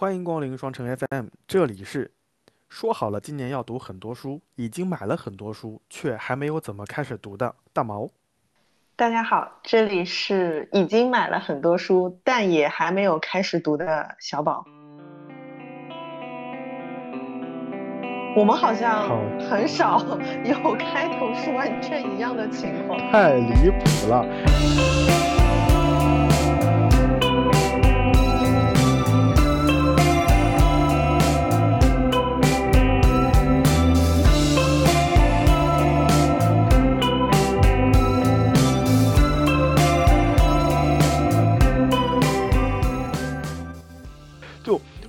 欢迎光临双城 FM，这里是说好了今年要读很多书，已经买了很多书，却还没有怎么开始读的大毛。大家好，这里是已经买了很多书，但也还没有开始读的小宝。我们好像很少有开头是完全一样的情况。太离谱了！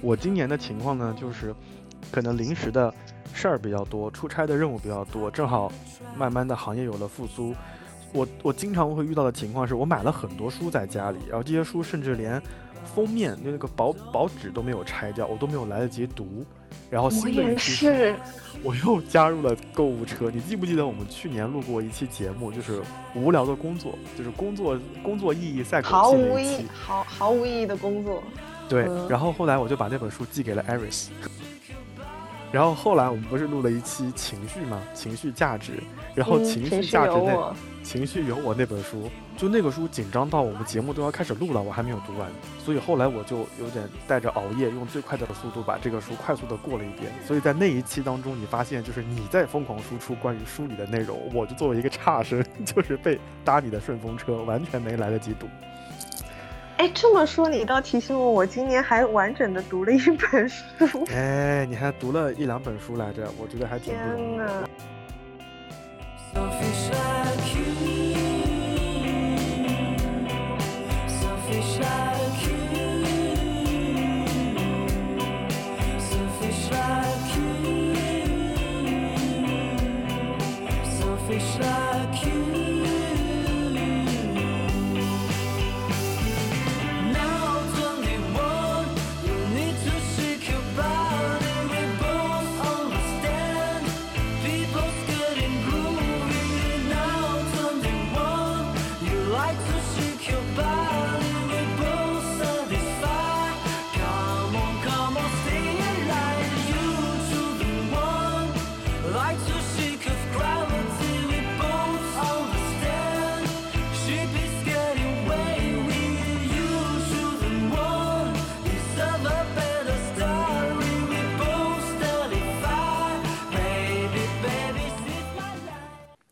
我今年的情况呢，就是可能临时的事儿比较多，出差的任务比较多，正好慢慢的行业有了复苏。我我经常会遇到的情况是我买了很多书在家里，然后这些书甚至连封面就那个薄薄纸都没有拆掉，我都没有来得及读。然后我新的也一期是，我又加入了购物车。你记不记得我们去年录过一期节目，就是无聊的工作，就是工作工作意义赛口气毫无意那一期。毫毫无意义的工作。对，嗯然后后来我就把那本书寄给了 Iris。然后后来我们不是录了一期情绪嘛，情绪价值，然后嗯情绪价值那、有我，情绪有我那本书，就那个书紧张到我们节目都要开始录了，我还没有读完，所以后来我就有点带着熬夜，用最快的速度把这个书快速的过了一遍。所以在那一期当中，你发现就是你在疯狂输出关于书里的内容，我就作为一个差生，就是被搭你的顺风车，完全没来得及读。哎，这么说你倒提醒我，我今年还完整的读了一本书。哎，你还读了一两本书来着，我觉得还挺不容易的。天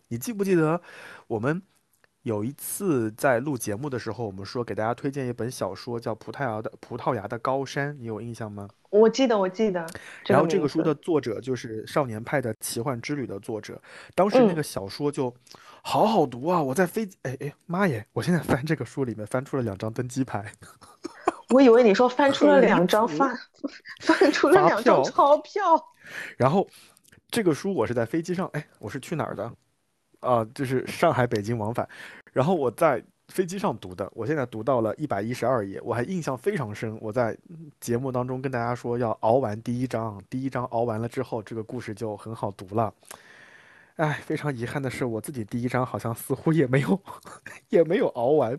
你记不记得我们有一次在录节目的时候，我们说给大家推荐一本小说叫《葡萄牙的葡萄牙的高山》，你有印象吗？我记得，我记得。然后这个名书的作者就是《少年派的奇幻之旅》的作者，当时那嗯个小说就好好读啊！我在飞机，哎哎妈耶！我现在翻这个书里面翻出了两张登机牌，我以为你说翻出了两张谱发，翻出了发两张票钞票。然后这个书我是在飞机上，哎，我是去哪儿的？啊、就是上海北京往返，然后我在飞机上读的，我现在读到了一百一十二页，我还印象非常深。我在嗯节目当中跟大家说要熬完第一章，第一章熬完了之后，这个故事就很好读了。哎，非常遗憾的是，我自己第一章好像似乎也没有 也没有熬完，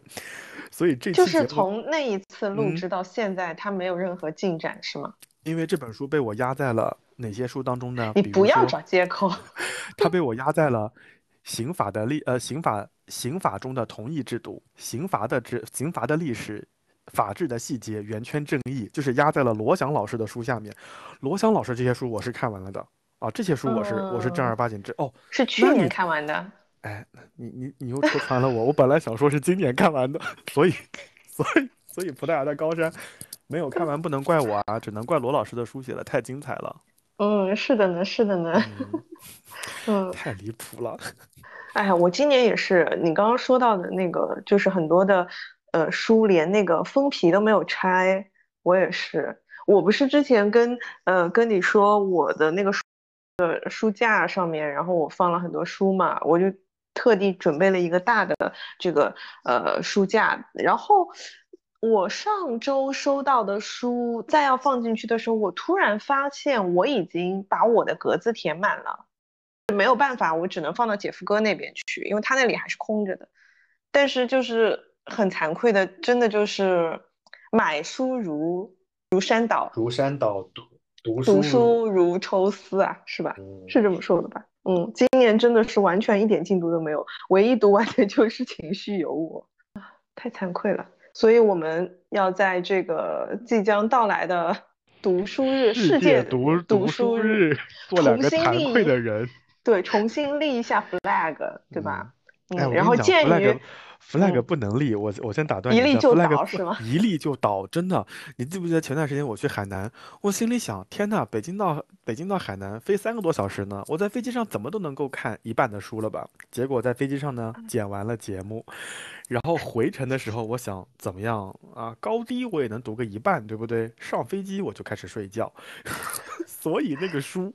所以这期就是目从那一次录嗯制到现在，它没有任何进展，是吗？因为这本书被我压在了哪些书当中呢？你不要找借口。它被我压在了刑法的历呃刑法刑法中的同意制度、刑罚的制刑罚的历史、法治的细节、圆圈正义，就是压在了罗翔老师的书下面。罗翔老师这些书我是看完了的啊，这些书我是、我是正儿嗯八经这哦。是去年看完的。哎，你你你又戳穿了我，我本来想说是今年看完的，所以所以所以葡萄牙的高山没有看完，不能怪我啊，只能怪罗老师的书写的太精彩了，嗯，是的呢，是的呢。嗯，嗯，太离谱了。哎呀，我今年也是，你刚刚说到的那个，就是很多的呃书连那个封皮都没有拆，我也是。我不是之前跟呃跟你说我的那个书呃书架上面，然后我放了很多书嘛，我就特地准备了一个大的这个呃书架，然后我上周收到的书再要放进去的时候，我突然发现我已经把我的格子填满了。没有办法，我只能放到姐夫哥那边去，因为他那里还是空着的。但是就是很惭愧的，真的就是买书如如山倒，如山倒，读读读书书如抽丝啊，是吧？嗯是这么说的吧？嗯，今年真的是完全一点进度都没有，唯一读完的就是《情绪有我》，啊，太惭愧了。所以我们要在这个即将到来的 读书日，世界读读书日，做两个重新惭愧立的人。对，重新立一下 flag，对吧？哎，嗯，然后鉴于，flag 不能立，我我先打断一立就，flag 不倒是吗一立就倒，真的。你记不记得前段时间我去海南，我心里想，天呐，北京到北京到海南飞三个多小时呢，我在飞机上怎么都能够看一半的书了吧？结果在飞机上呢，剪完了节目，然后回程的时候，我想怎么样啊？高低我也能读个一半，对不对？上飞机我就开始睡觉，所以那个书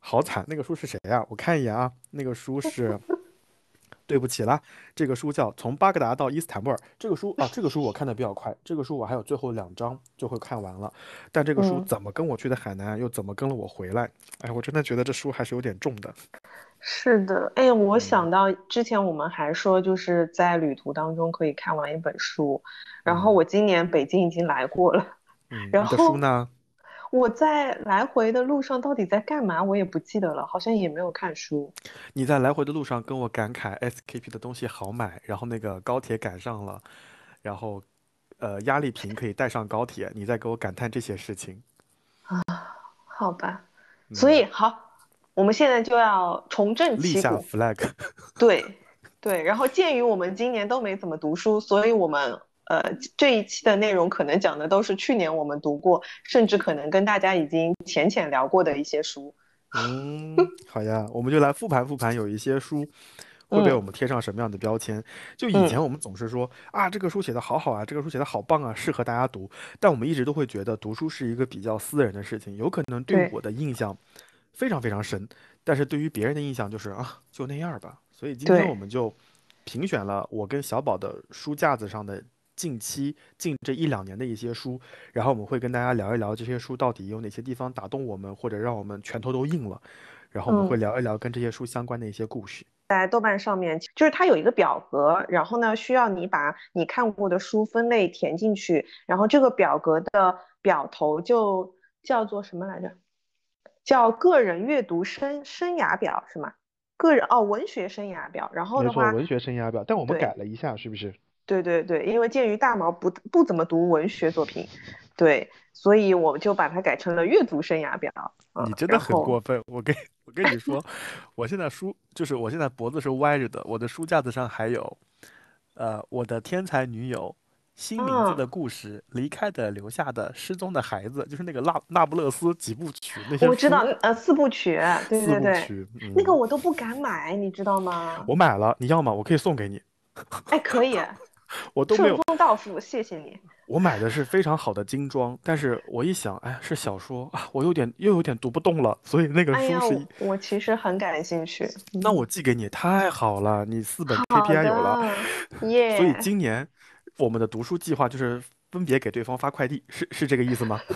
好惨。那个书是谁呀、我看一眼啊，那个书是。对不起啦，这个书叫《从巴格达到伊斯坦布尔》。这个书啊，这个书我看的比较快，这个书我还有最后两章就会看完了。但这个书嗯怎么跟我去的海南，又怎么跟了我回来？哎，我真的觉得这书还是有点重的。是的，哎，我嗯想到之前我们还说，就是在旅途当中可以看完一本书，然后嗯我今年北京已经来过了，嗯，然你的书后呢？我在来回的路上到底在干嘛，我也不记得了，好像也没有看书。你在来回的路上跟我感慨 SKP 的东西好买，然后那个高铁赶上了，然后呃压力瓶可以带上高铁，你在给我感叹这些事情。啊好吧，所嗯以好，我们现在就要重振立下。flag，对对，然后鉴于我们今年都没怎么读书，所以我们呃这一期的内容可能讲的都是去年我们读过，甚至可能跟大家已经浅浅聊过的一些书。嗯，好呀，我们就来复盘复盘，有一些书 会被嗯我们贴上什么样的标签？就以嗯前我们总是说啊，这个书写的好好啊，这个书写的好棒啊，适合大家读。但我们一直都会觉得读书是一个比较私人的事情，有可能对对我的印象非常非常深，但是对于别人的印象就是啊，就那样吧。所以今天我们就评选了我跟小宝的书架子上的近期近这一两年的一些书，然后我们会跟大家聊一聊这些书到底有哪些地方打动我们，或者让我们拳头都硬了。然后我们会嗯聊一聊跟这些书相关的一些故事。在豆瓣上面，就是它有一个表格，然后呢，需要你把你看过的书分类填进去，然后这个表格的表头就叫做什么来着？叫个人阅读生生涯表是吗？个人哦，文学生涯表。然后的话，文学生涯表，但我们改了一下，是不是？对对对，因为鉴于大毛不不怎么读文学作品，对，所以我就把它改成了阅读生涯表。啊，你真的很过分，我跟我跟你说，我现在书就是我现在脖子是歪着的，我的书架子上还有，呃，我的天才女友、新名字的嗯故事、离开的、留下的、失踪的孩子，就是那个那那不勒斯几部曲那些我知道，呃四部曲，对四对对，部曲，那个嗯，我都不敢买，你知道吗？我买了，你要吗？我可以送给你，哎，可以，我都没顺有，丰到付，谢谢你。我买的是非常好的精装，但是我一想，哎，是小说啊，我有点又有点读不动了，所以那个书是一，我我其实很感兴趣。那嗯我寄给你，太好了，你四本 KPI 有了。耶，所以，今年我们的读书计划就是分别给对方发快递，是是这个意思吗？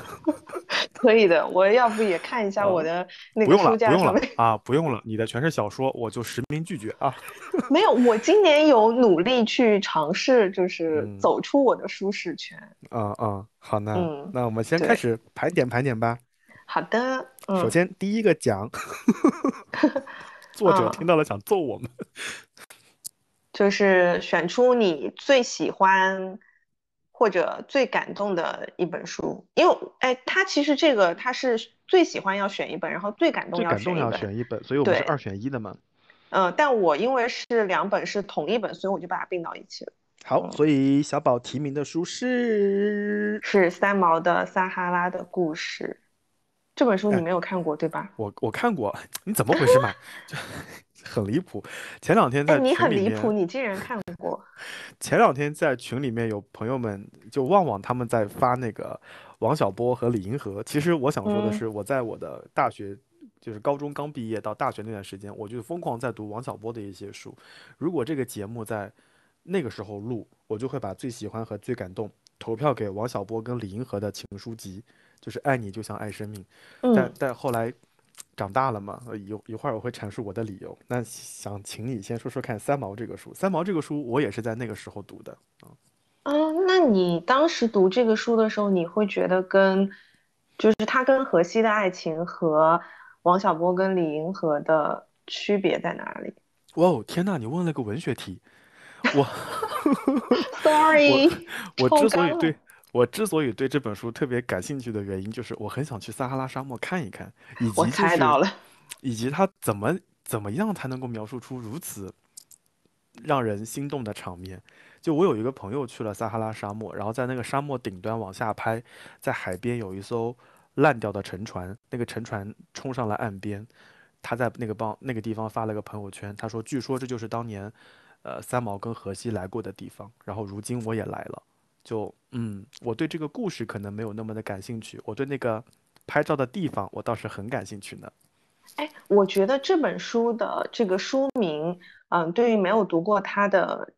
可以的。我要不也看一下我呃，的那个书架上面。啊，不用了，你的全是小说，我就实名拒绝啊。没有，我今年有努力去尝试，就是嗯走出我的舒适圈。嗯嗯，好呢，嗯，那我们先开，始盘点盘点吧。好的，首嗯先第一个奖，作者听嗯，到了想揍我们。就是选出你最喜欢或者最感动的一本书，因为哎，他其实这个他是最喜欢要选一本，然后最感动要最感动要选一本，选一本，所以我们是，二选一的嘛。嗯，但我因为是两本是同一本，所以我就把它并到一起了。好，嗯，所以小宝提名的书是，是三毛的《撒哈拉的故事》这本书你哎，没有看过对吧？我我看过，你怎么回事嘛？就 很离谱。前两天哎，在你。很离谱，你竟然看过。前两天在群里面有朋友们就旺旺他们在发那个王小波和李银河。其实我想说的嗯是，我在我的大学，就是高中刚毕业到大学那段时间，我就疯狂在读王小波的一些书。如果这个节目在那个时候录，我就会把最喜欢和最感动投票给王小波跟李银河的情书集，就是爱你就像爱生命。但嗯，但后来长大了嘛，呃一一会儿我会阐述我的理由。那想请你先说说看三毛这个书。三毛这个书我也是在那个时候读的啊。嗯，那你当时读这个书的时候，你会觉得跟，就是他跟荷西的爱情和王小波跟李银河的区别在哪里哇哦，天呐，你问了个文学题，我我？Sorry，我。之所以对我之所以对这本书特别感兴趣的原因，就是我很想去撒哈拉沙漠看一看，以及就是猜到了，以及他怎么怎么样才能够描述出如此让人心动的场面。就我有一个朋友去了撒哈拉沙漠，然后在那个沙漠顶端往下拍，在海边有一艘烂掉的沉船，那个沉船冲上了岸边，他在那个帮那个地方发了个朋友圈，他说：“据说这就是当年，呃，三毛跟荷西来过的地方，然后如今我也来了。”就嗯，我对这个故事可能没有那么的感兴趣，我对那个拍照的地方我倒是很感兴趣呢。哎，我觉得这本书的这个书名，嗯，对于没有读过他的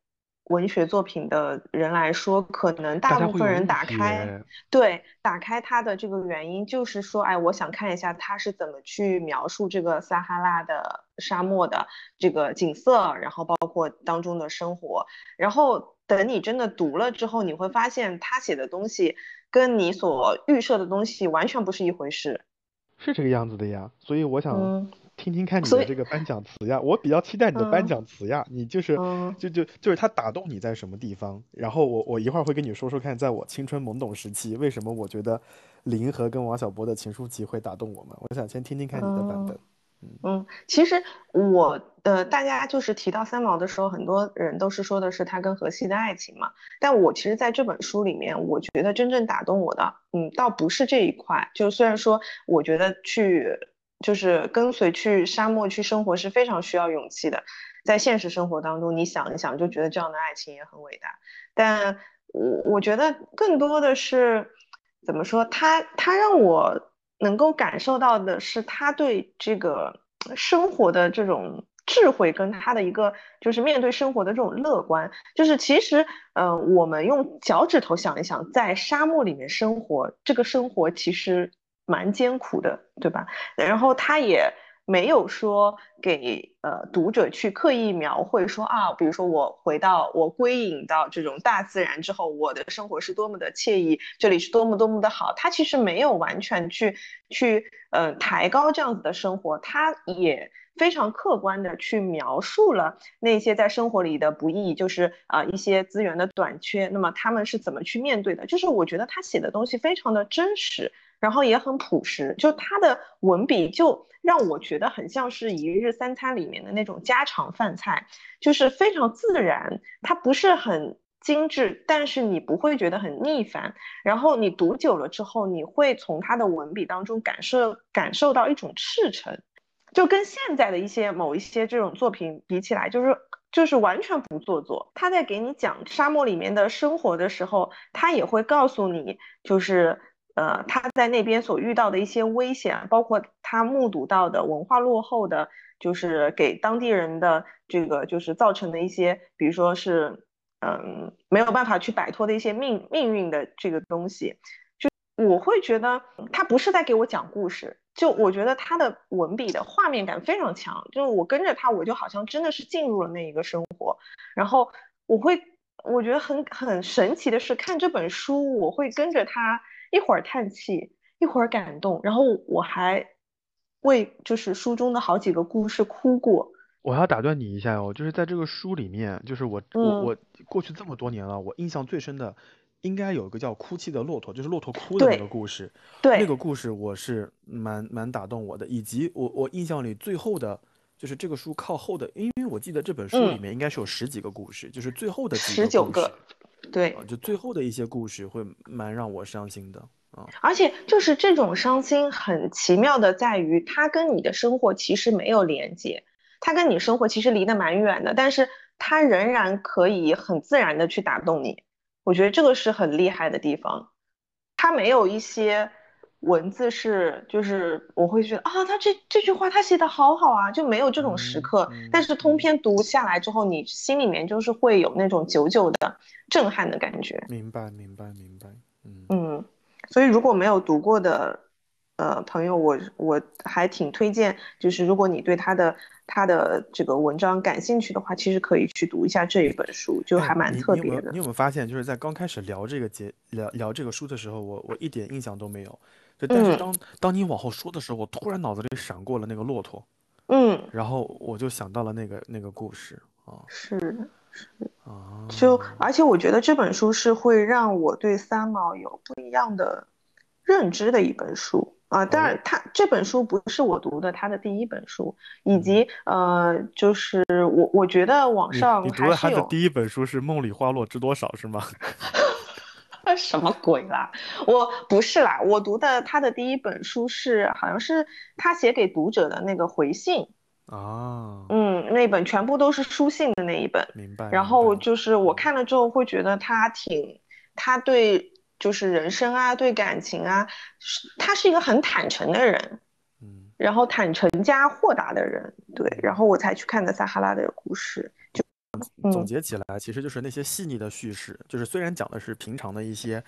文学作品的人来说，可能大大部分人打开，对，打开它的这个原因就是说，哎，我想看一下他是怎么去描述这个撒哈拉的沙漠的这个景色，然后包括当中的生活，然后等你真的读了之后，你会发现他写的东西跟你所预设的东西完全不是一回事。是这个样子的呀。所以我想嗯，听听看你，的这个颁奖词呀，我比较期待你的颁嗯奖词呀。你就是嗯。就就就是他打动你在什么地方，然后我我一会儿会跟你说说看，在我青春懵懂时期，为什么我觉得林和跟王小波的情书集会打动我们。我想先听听看你的版嗯本。嗯，其实我呃，大家就是提到三毛的时候，很多人都是说的是他跟荷西的爱情嘛。但我其实在这本书里面，我觉得真正打动我的，嗯，倒不是这一块。就虽然说，我觉得去就是跟随去沙漠去生活是非常需要勇气的，在现实生活当中，你想一想就觉得这样的爱情也很伟大。但我我觉得更多的是怎么说，他他让我能够感受到的是他对这个生活的这种智慧，跟他的一个就是面对生活的这种乐观。就是其实，呃，我们用脚趾头想一想，在沙漠里面生活，这个生活其实蛮艰苦的，对吧？然后他也没有说给呃读者去刻意描绘说啊，比如说我回到我归隐到这种大自然之后，我的生活是多么的惬意，这里是多么多么的好。他其实没有完全去去呃抬高这样子的生活，他也。非常客观的去描述了那些在生活里的不易，就是啊、一些资源的短缺，那么他们是怎么去面对的？就是我觉得他写的东西非常的真实，然后也很朴实，就他的文笔就让我觉得很像是一日三餐里面的那种家常饭菜，就是非常自然，它不是很精致，但是你不会觉得很腻烦。然后你读久了之后，你会从他的文笔当中感受感受到一种赤诚，就跟现在的一些某一些这种作品比起来，就是。就是完全不做作。他在给你讲沙漠里面的生活的时候，他也会告诉你，就是呃，他在那边所遇到的一些危险，包括他目睹到的文化落后的，就是给当地人的这个就是造成的一些，比如说是嗯没有办法去摆脱的一些命命运的这个东西。就我会觉得他不是在给我讲故事，就我觉得他的文笔的画面感非常强，就是我跟着他，我就好像真的是进入了那一个生活，然后我会。我觉得很很神奇的是，看这本书，我会跟着他一会儿叹气，一会儿感动，然后我还为就是书中的好几个故事哭过。我要打断你一下哦，就是在这个书里面，就是我我嗯，我过去这么多年了，我印象最深的应该有一个叫《哭泣的骆驼》，就是骆驼哭的那个故事，对那个，故事我是蛮蛮打动我的，以及我我印象里最后的，就是这个书靠后的，因为我记得这本书里嗯，面应该是有十几个故事，就是最后的十九个，对。啊，就最后的一些故事会蛮让我伤心的啊，而且就是这种伤心很奇妙的在于，它跟你的生活其实没有连接，它跟你生活其实离得蛮远的，但是它仍然可以很自然的去打动你。我觉得这个是很厉害的地方。它没有一些文字是，就是我会觉得啊，他这这句话他写的好好啊，就没有这种时嗯刻。但嗯是通嗯，篇读下来之后，你心里面就是会有那种久久的震撼的感觉。明白明白明白，嗯。嗯，所以如果没有读过的呃朋友，我我还挺推荐，就是如果你对他的他的这个文章感兴趣的话，其实可以去读一下这一本书，就哎，还蛮特别的。你有没有你有没有发现，就是在刚开始聊这个节聊聊这个书的时候，我我一点印象都没有。就但是嗯当当你往后说的时候，我突然脑子里闪过了那个骆驼，嗯，然后我就想到了那个那个故事啊是是。啊，就而且我觉得这本书是会让我对三毛有不一样的认知的一本书啊。当哦，然，它这本书不是我读的他的第一本书，以嗯，及呃，就是我我觉得网你上你读的他的有第一本书是《梦里花落知多少》是吗？什么鬼啦？我不是啦，我读的他的第一本书是好像是他写给读者的那个回信，啊，嗯，那本全部都是书信的那一本。明白然，后就是我嗯看了之后会觉得他挺，他对就是人生啊，对感情啊，是他是一个很坦诚的人，嗯然后坦诚加豁达的人，对，然嗯。后我才去看的撒哈拉的故事，总嗯结起来，其实就是那些细腻的叙事，就是虽然讲的是平常的一些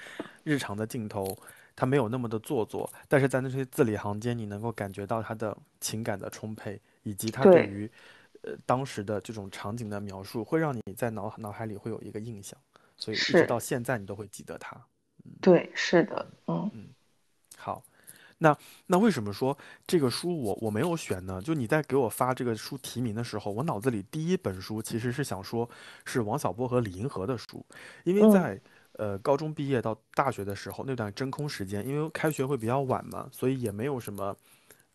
日常的镜头，它没有那么的做作，但是在那些字里行间，你能够感觉到他的情感的充沛，以及他对对，于呃当时的这种场景的描述，会让你在脑脑海里会有一个印象，所以一直到，现在你都会记得他。对，是的，嗯。嗯，好。那那为什么说这个书我我没有选呢？就你在给我发这个书提名的时候，我脑子里第一本书其实是想说是王小波和李银河的书，因为嗯在呃高中毕业到大学的时候那段真空时间，因为开学会比较晚嘛，所以也没有什么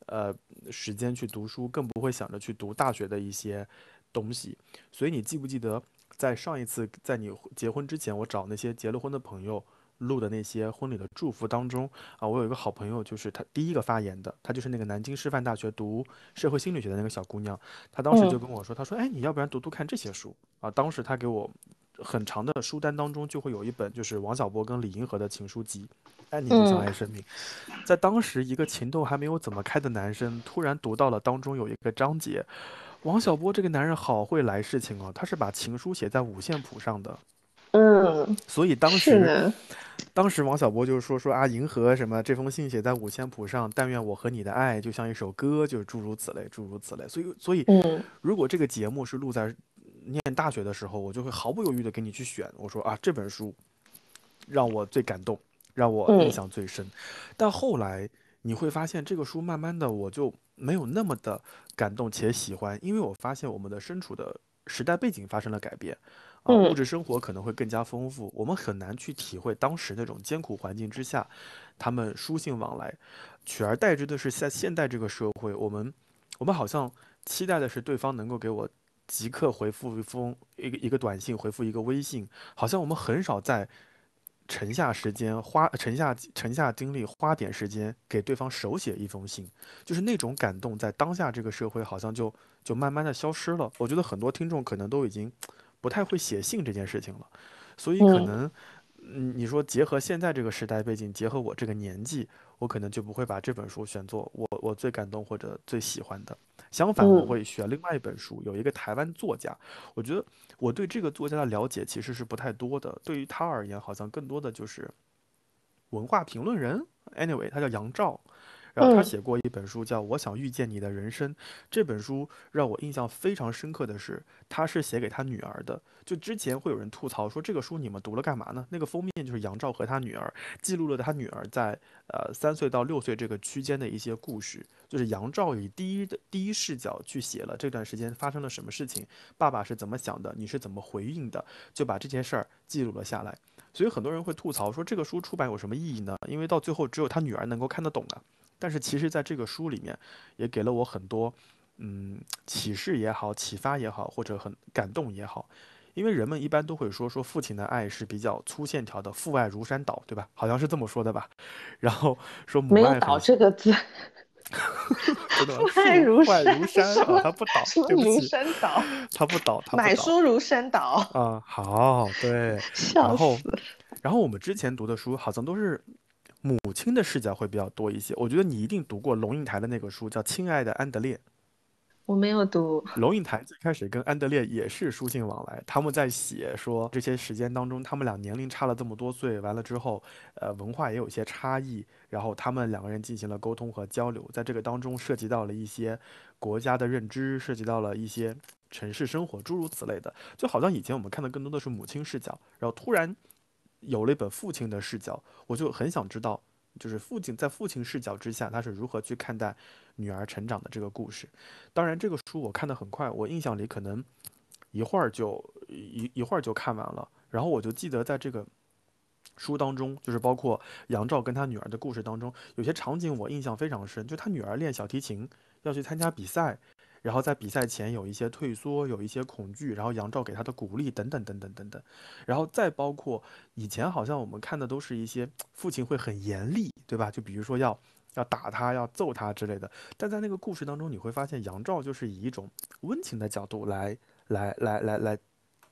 呃时间去读书，更不会想着去读大学的一些东西。所以你记不记得在上一次在你结婚之前，我找那些结了婚的朋友。录的那些婚礼的祝福当中，啊，我有一个好朋友，就是他第一个发言的，她就是那个南京师范大学读社会心理学的那个小姑娘，她当时就嗯跟我说，她说，哎，你要不然读读看这些书啊？当时她给我很长的书单当中就会有一本就是王小波跟李银河的情书集，爱你就像嗯爱生命，在当时一个情窦还没有怎么开的男生，突然读到了当中有一个章节，王小波这个男人好会来事情哦，他是把情书写在五线谱上的。嗯，所以当时，当时王小波就是说说啊，银河什么这封信写在五线谱上，但愿我和你的爱就像一首歌，就是诸如此类，诸如此类。所以，所以嗯如果这个节目是录在念大学的时候，我就会毫不犹豫的给你去选。我说啊，这本书让我最感动，让我印嗯象最深。但后来你会发现，这个书慢慢的我就没有那么的感动且喜欢，因为我发现我们的身处的时代背景发生了改变。啊，物嗯。质生活可能会更加丰富，我们很难去体会当时那种艰苦环境之下，他们书信往来，取而代之的是在现代这个社会，我们我们好像期待的是对方能够给我即刻回复一封一个一个短信，回复一个微信，好像我们很少在沉下时间花沉下沉下精力花点时间给对方手写一封信，就是那种感动，在当下这个社会好像就就慢慢的消失了。我觉得很多听众可能都已经不太会写信这件事情了，所以可嗯能。嗯，你说结合现在这个时代背景，结合我这个年纪，我可能就不会把这本书选作我我最感动或者最喜欢的。相反，我嗯会选另外一本书，有一个台湾作家，我觉得我对这个作家的了解其实是不太多的。对于他而言，好像更多的就是文化评论人。Anyway，他叫杨照，然后他嗯写过一本书叫《我想遇见你的人生》。这本书让我印象非常深刻的是，他是写给他女儿的。就之前会有人吐槽说这个书你们读了干嘛呢？那个封面就是杨照和他女儿记录了他女儿在呃三岁到六岁这个区间的一些故事，就是杨照以第一的第一视角去写了这段时间发生了什么事情，爸爸是怎么想的，你是怎么回应的，就把这件事儿记录了下来。所以很多人会吐槽说这个书出版有什么意义呢？因为到最后只有他女儿能够看得懂啊。但是其实在这个书里面，也给了我很多嗯启示也好，启发也好，或者很感动也好。因为人们一般都会说说父亲的爱是比较粗线条的，父爱如山倒，对吧？好像是这么说的吧。然后说母没有“爱很倒”这个字，真的父爱如山如山啊，他不倒，什么如对不起，山倒，他不倒，他买书如山倒，啊。好，对。笑然后死。然后我们之前读的书好像都是母亲的视角会比较多一些。我觉得你一定读过龙应台的那个书，叫《亲爱的安德烈》。我没有读，龙应台最开始跟安德烈也是书信往来，他们在写说这些时间当中，他们俩年龄差了这么多岁，完了之后，呃，文化也有一些差异，然后他们两个人进行了沟通和交流，在这个当中涉及到了一些国家的认知，涉及到了一些城市生活，诸如此类的。就好像以前我们看的更多的是母亲视角，然后突然有了一本父亲的视角，我就很想知道，就是父亲在父亲视角之下，他是如何去看待女儿成长的这个故事。当然，这个书我看得很快，我印象里可能一会儿就一一会儿就看完了。然后我就记得在这个书当中，就是包括杨照跟他女儿的故事当中，有些场景我印象非常深，就他女儿练小提琴要去参加比赛，然后在比赛前有一些退缩，有一些恐惧，然后杨照给他的鼓励等等等等等等，然后再包括以前好像我们看的都是一些父亲会很严厉，对吧？就比如说要要打他、要揍他之类的，但在那个故事当中，你会发现杨照就是以一种温情的角度来来来来来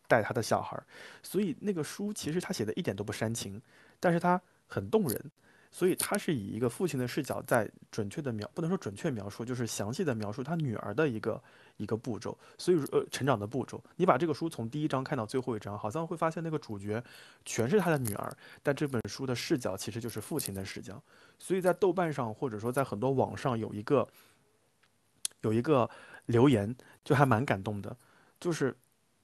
带他的小孩儿，所以那个书其实他写的一点都不煽情，但是他很动人。所以他是以一个父亲的视角，在准确的描，不能说准确描述，就是详细的描述他女儿的一个一个步骤。所以呃，成长的步骤，你把这个书从第一章看到最后一章，好像会发现那个主角全是他的女儿，但这本书的视角其实就是父亲的视角。所以在豆瓣上，或者说在很多网上有一个有一个留言，就还蛮感动的，就是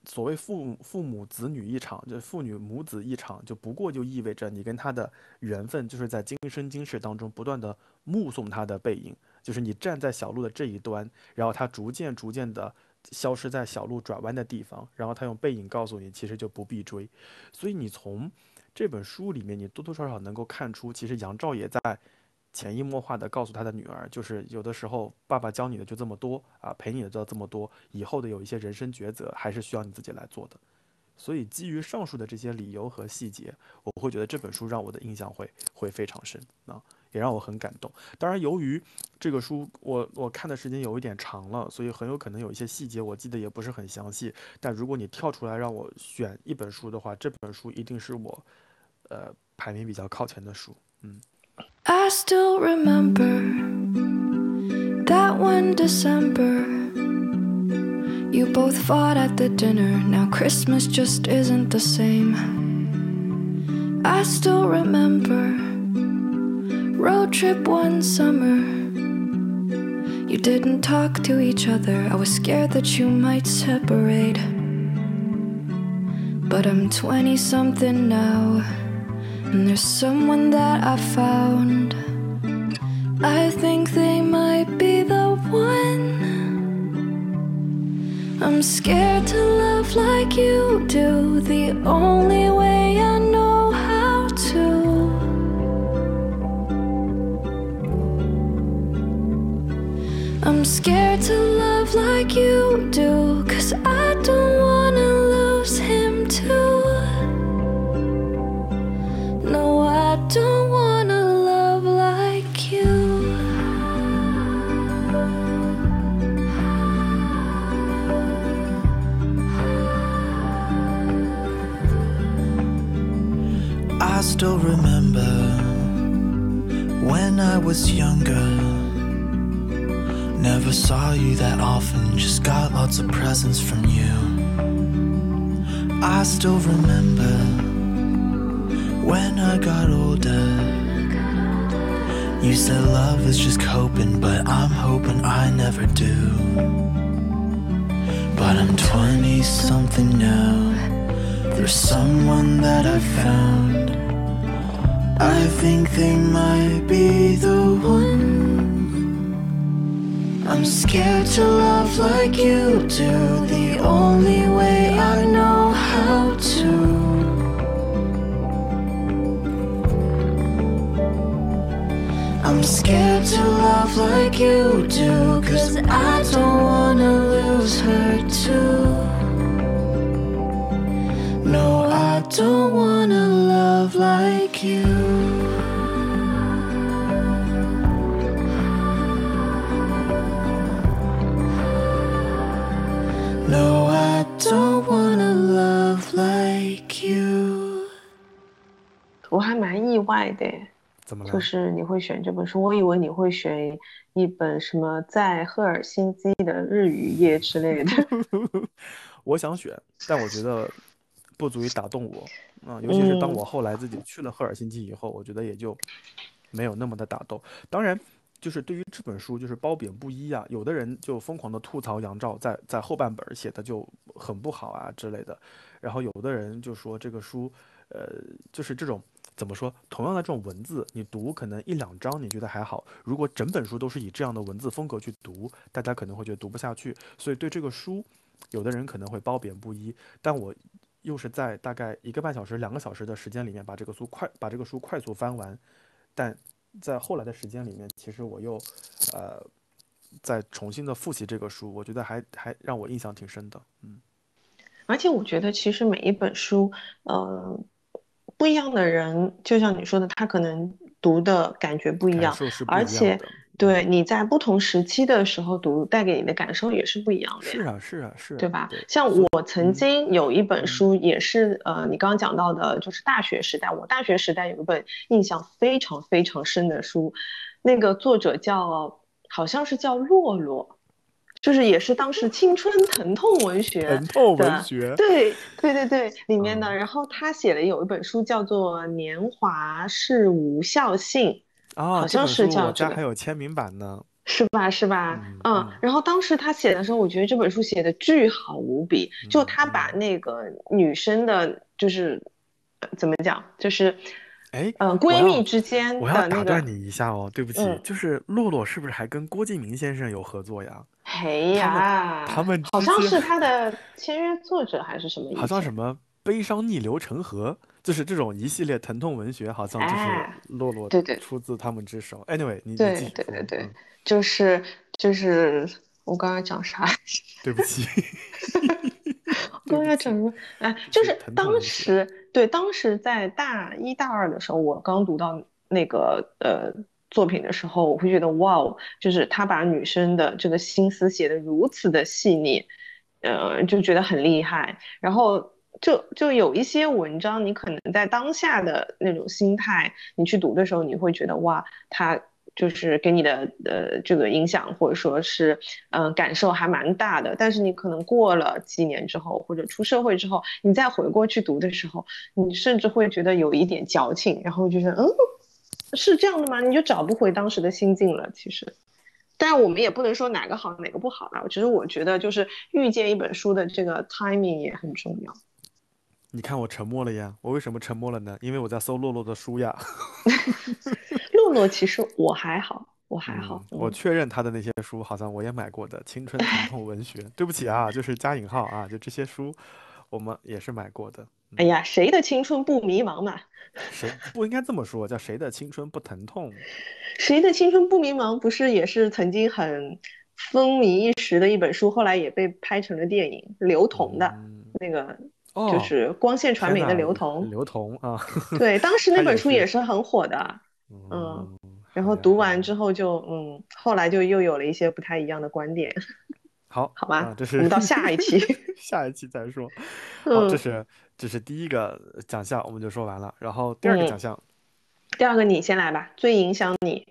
所谓父母父母子女一场，就父女母子一场，就不过就意味着你跟他的缘分，就是在今生今世当中不断的目送他的背影，就是你站在小路的这一端，然后他逐渐逐渐的消失在小路转弯的地方，然后他用背影告诉你，其实就不必追。所以你从这本书里面，你多多少少能够看出，其实杨照也在潜移默化的告诉他的女儿，就是有的时候爸爸教你的就这么多啊，陪你的就这么多，以后的有一些人生抉择还是需要你自己来做的。所以基于上述的这些理由和细节，我会觉得这本书让我的印象会会非常深啊，也让我很感动。当然，由于这个书我我看的时间有一点长了，所以很有可能有一些细节我记得也不是很详细。但如果你跳出来让我选一本书的话，这本书一定是我呃排名比较靠前的书。嗯。I still remember that one December. You both fought at the dinner. Now Christmas just isn't the same. I still remember road trip one summer. You didn't talk to each other. I was scared that you might separate. But I'm 20 something now. And there's someone that I found. I think they might be the one. I'm scared to love like you do, the only way I know how to. I'm scared to love like you do, cause I don't wanna lose him too. Still remember when I was younger. Never saw you that often, just got lots of presents from you. I still remember when I got older. You said love is just coping, but I'm hoping I never do. But I'm 20 something now. There's someone that I found. I think they might be the one. I'm scared to love like you do, the only way I know how to. I'm scared to love like you do, cause I don't wanna lose her too. No, I don't wanna love like you. 意外的，怎么了？就是你会选这本书，我以为你会选一本什么在赫尔辛基的日与夜之类的。我想选，但我觉得不足以打动我啊、尤其是当嗯我后来自己去了赫尔辛基以后，我觉得也就没有那么的打动。当然，就是对于这本书，就是褒贬不一啊。有的人就疯狂的吐槽杨照在在后半本写的就很不好啊之类的，然后有的人就说这个书，呃，就是这种怎么说，同样的这种文字，你读可能一两章你觉得还好，如果整本书都是以这样的文字风格去读，大家可能会觉得读不下去。所以对这个书，有的人可能会褒贬不一，但我又是在大概一个半小时、两个小时的时间里面把这个书快把这个书快速翻完，但在后来的时间里面，其实我又呃再重新的复习这个书，我觉得还还让我印象挺深的。嗯，而且我觉得，其实每一本书，呃，不一样的人，就像你说的，他可能读的感觉不一样，而且。对你在不同时期的时候读，带给你的感受也是不一样的。是啊，是啊，是啊，对吧？对，像我曾嗯经有一本书，也是呃，你刚刚讲到的，就是大学时代。我大学时代有一本印象非常非常深的书，那个作者叫好像是叫洛洛，就是也是当时青春疼痛文学 疼痛文学，对对对对，里面的。嗯然后他写了有一本书叫做《年华是无效性》，啊，好像是叫这个还有签名版呢。是吧？是吧？嗯然后当时他写的时候，我觉得这本书写的巨好无比，就嗯他把嗯那个女生的，就是呃怎么讲，就是哎，呃闺蜜之间我要的那个，打断你一下哦，对不起，嗯就是洛洛是不是还跟郭敬明先生有合作呀？嘿他们呀，他们好像是他的签约作者还是什么好像什么悲伤逆流成河，就是这种一系列疼痛文学，好像就是哎洛洛对对出自他们之手。Anyway，你你对对对对嗯，就是就是我刚刚讲啥？对不起，刚刚讲什么？哎，就是当时对，当时在大一大二的时候，我刚读到那个呃作品的时候，我会觉得哇哦，就是他把女生的这个心思写得如此的细腻，呃，就觉得很厉害。然后就就有一些文章，你可能在当下的那种心态，你去读的时候，你会觉得哇，他。就是给你的呃这个影响，或者说是嗯、呃感受还蛮大的。但是你可能过了几年之后，或者出社会之后，你再回过去读的时候，你甚至会觉得有一点矫情，然后就是嗯，是这样的吗？你就找不回当时的心境了。其实，但我们也不能说哪个好哪个不好啦。其实我觉得就是遇见一本书的这个 timing 也很重要。你看我沉默了呀，我为什么沉默了呢？因为我在搜洛洛的书呀。洛洛其实我还好，我还好嗯，。我嗯确认他的那些书好像我也买过的，青春疼痛文学。对不起啊，就是加引号啊，就这些书我们也是买过的。哎呀，谁的青春不迷茫嘛？谁不应该这么说？叫谁的青春不疼痛？谁的青春不迷茫不是也是曾经很风靡一时的一本书，后来也被拍成了电影，刘同的嗯，那个哦，就是光线传媒的刘同。刘同啊，对，当时那本书也是很火的，嗯，然后读完之后就嗯，后来就又有了一些不太一样的观点。好，好吧啊，这是我们到下一期 下一期再说。好，这嗯，是这是第一个奖项，我们就说完了。然后第二个嗯奖项，第二个你先来吧，最影响你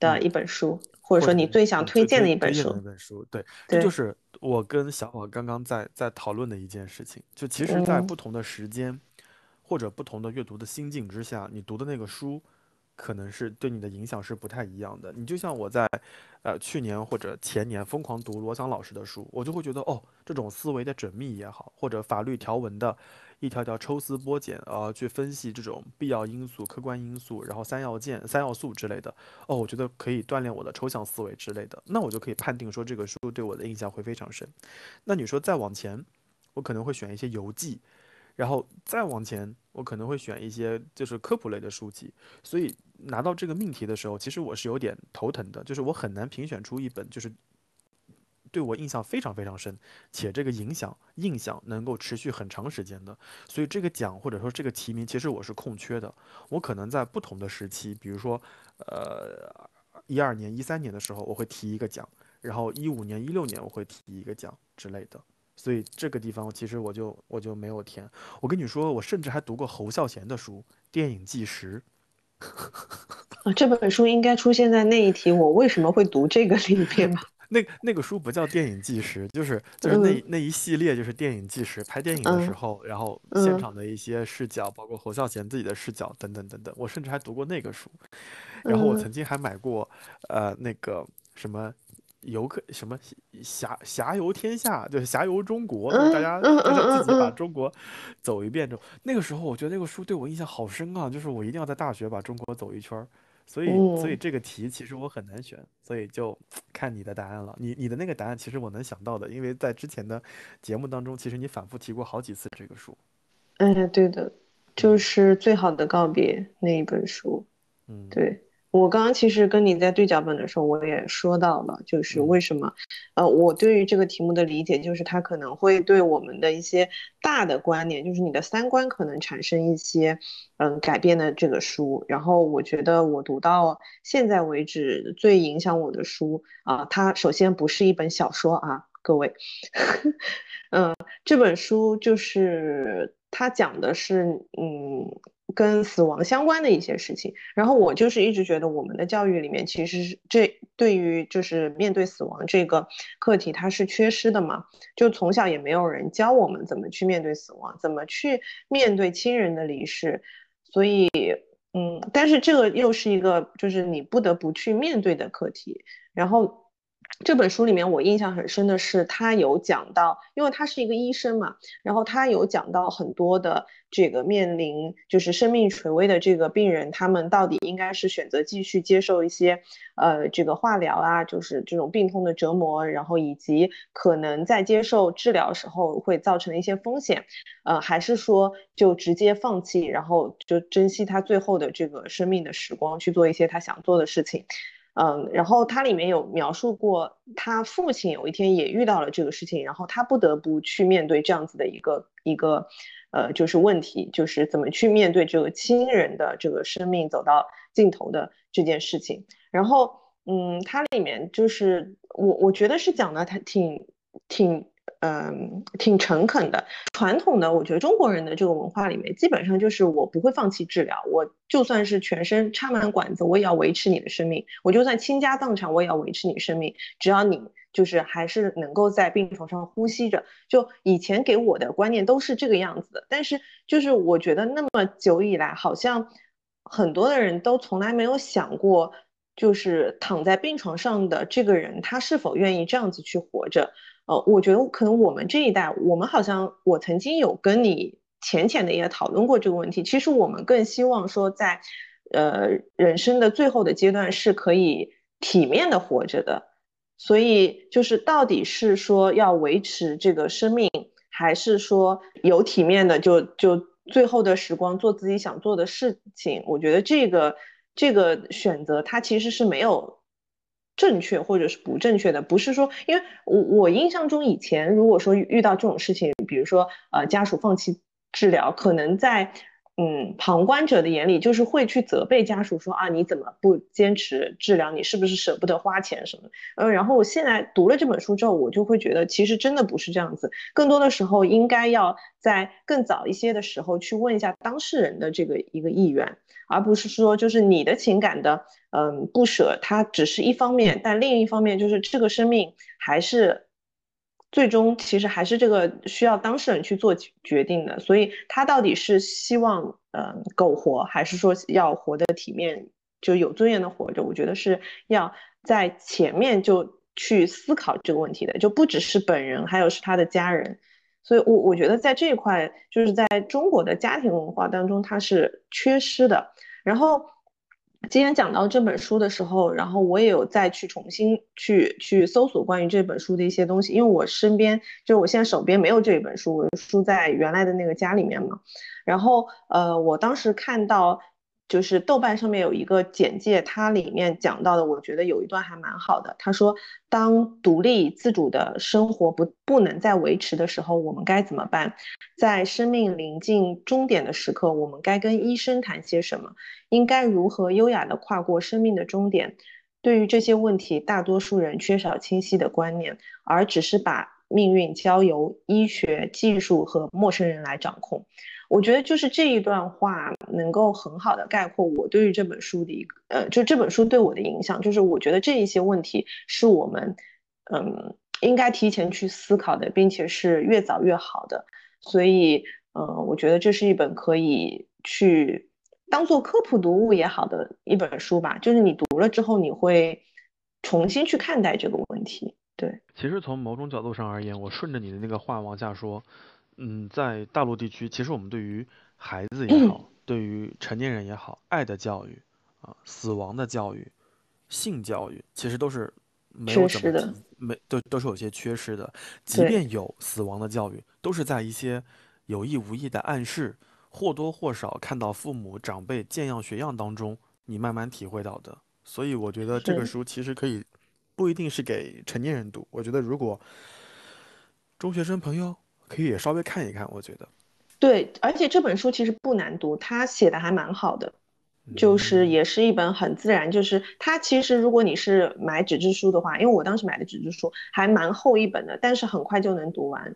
的一本书，或者说你最想嗯推荐的一本书一。本书，对，这就是我跟小宝刚刚在在讨论的一件事情。就其实，在嗯不同的时间或者不同的阅读的心境之下，你读的那个书，可能是对你的影响是不太一样的。你就像我在呃去年或者前年疯狂读罗翔老师的书，我就会觉得哦，这种思维的缜密也好，或者法律条文的一条条抽丝剥茧，呃，去分析这种必要因素、客观因素，然后三要件、三要素之类的。哦，我觉得可以锻炼我的抽象思维之类的，那我就可以判定说这个书对我的印象会非常深。那你说再往前，我可能会选一些游记，然后再往前，我可能会选一些就是科普类的书籍。所以拿到这个命题的时候，其实我是有点头疼的，就是我很难评选出一本就是对我印象非常非常深，且这个影响印象能够持续很长时间的。所以这个奖或者说这个提名，其实我是空缺的。我可能在不同的时期，比如说，呃，一二年、一三年的时候，我会提一个奖，然后一五年、一六年我会提一个奖之类的。所以这个地方其实我就我就没有填。我跟你说，我甚至还读过侯孝贤的书《电影纪实》。啊，这本书应该出现在那一题，我为什么会读这个里面吧？那那个书不叫电影纪实，就是就是那、嗯那一系列就是电影纪实，拍电影的时嗯候，然后现嗯场的一些视角，包括侯孝贤自己的视角等等等等，我甚至还读过那个书，然后我嗯曾经还买过呃那个什么。游客什么侠侠游天下，就是侠游中国，大嗯家嗯大家自己把中国走一遍。就，那个时候我觉得那个书对我印象好深啊，就是我一定要在大学把中国走一圈儿。所以，所以嗯这个题其实我很难选，所以就看你的答案了。你你的那个答案其实我能想到的，因为在之前的节目当中，其实你反复提过好几次这个书。哎，对的，就是《最好的告别》那一本书。嗯，对，我刚刚其实跟你在对脚本的时候，我也说到了，就是嗯为什么，呃，我对于这个题目的理解，就是它可能会对我们的一些大的观念，就是你的三观可能产生一些，嗯，改变的这个书。然后我觉得我读到现在为止最影响我的书啊，它首先不是一本小说啊，各位，嗯，这本书就是它讲的是，嗯，跟死亡相关的一些事情。然后我就是一直觉得我们的教育里面其实是这对于就是面对死亡这个课题它是缺失的嘛，就从小也没有人教我们怎么去面对死亡，怎么去面对亲人的离世，所以。嗯，但是这个又是一个就是你不得不去面对的课题。然后这本书里面我印象很深的是，他有讲到，因为他是一个医生嘛，然后他有讲到很多的这个面临就是生命垂危的这个病人，他们到底应该是选择继续接受一些呃这个化疗啊，就是这种病痛的折磨，然后以及可能在接受治疗时候会造成的一些风险，呃，还是说就直接放弃，然后就珍惜他最后的这个生命的时光，去做一些他想做的事情。嗯，然后它里面有描述过，他父亲有一天也遇到了这个事情，然后他不得不去面对这样子的一个一个，呃，就是问题，就是怎么去面对这个亲人的这个生命走到尽头的这件事情。然后，嗯，它里面就是我我觉得是讲的他挺挺。嗯，挺诚恳的。传统的，我觉得中国人的这个文化里面，基本上就是我不会放弃治疗，我就算是全身插满管子，我也要维持你的生命；我就算倾家荡产，我也要维持你生命。只要你就是还是能够在病床上呼吸着，就以前给我的观念都是这个样子的。但是就是我觉得那么久以来，好像很多的人都从来没有想过，就是躺在病床上的这个人，他是否愿意这样子去活着。呃，我觉得可能我们这一代，我们好像我曾经有跟你浅浅的也讨论过这个问题。其实我们更希望说在，呃，人生的最后的阶段是可以体面的活着的。所以就是到底是说要维持这个生命，还是说有体面的就就最后的时光做自己想做的事情？我觉得这个这个选择它其实是没有。正确或者是不正确的，不是说，因为我我印象中以前如果说遇到这种事情，比如说呃家属放弃治疗，可能在嗯旁观者的眼里就是会去责备家属说啊你怎么不坚持治疗，你是不是舍不得花钱什么的，呃然后我现在读了这本书之后，我就会觉得其实真的不是这样子，更多的时候应该要在更早一些的时候去问一下当事人的这个一个意愿。而不是说就是你的情感的嗯不舍，它只是一方面，但另一方面就是这个生命还是最终其实还是这个需要当事人去做决定的，所以他到底是希望嗯苟活，还是说要活得体面，就有尊严的活着？我觉得是要在前面就去思考这个问题的，就不只是本人，还有是他的家人。所以我，我我觉得在这一块，就是在中国的家庭文化当中，它是缺失的。然后，今天讲到这本书的时候，然后我也有再去重新去去搜索关于这本书的一些东西，因为我身边就我现在手边没有这本书，我的书在原来的那个家里面嘛。然后，呃，我当时看到。就是豆瓣上面有一个简介，它里面讲到的，我觉得有一段还蛮好的。他说，当独立自主的生活不不能再维持的时候，我们该怎么办？在生命临近终点的时刻，我们该跟医生谈些什么？应该如何优雅地跨过生命的终点？对于这些问题，大多数人缺少清晰的观念，而只是把命运交由医学、技术和陌生人来掌控。我觉得就是这一段话能够很好的概括我对于这本书的一个呃，就这本书对我的影响，就是我觉得这一些问题是我们嗯，应该提前去思考的，并且是越早越好的。所以，嗯，我觉得这是一本可以去当做科普读物也好的一本书吧。就是你读了之后，你会重新去看待这个问题。对，其实从某种角度上而言，我顺着你的那个话往下说，嗯，在大陆地区，其实我们对于孩子也好，对于成年人也好，爱的教育啊，死亡的教育，性教育，其实都是没有怎么缺失的，没都都是有些缺失的。即便有死亡的教育，都是在一些有意无意的暗示，或多或少看到父母长辈见样学样当中，你慢慢体会到的。所以我觉得这个书其实可以不一定是给成年人读，我觉得如果中学生朋友可以也稍微看一看，我觉得，对，而且这本书其实不难读，他写的还蛮好的。就是嗯也是一本很自然，就是它其实如果你是买纸质书的话，因为我当时买的纸质书还蛮厚一本的，但是很快就能读完。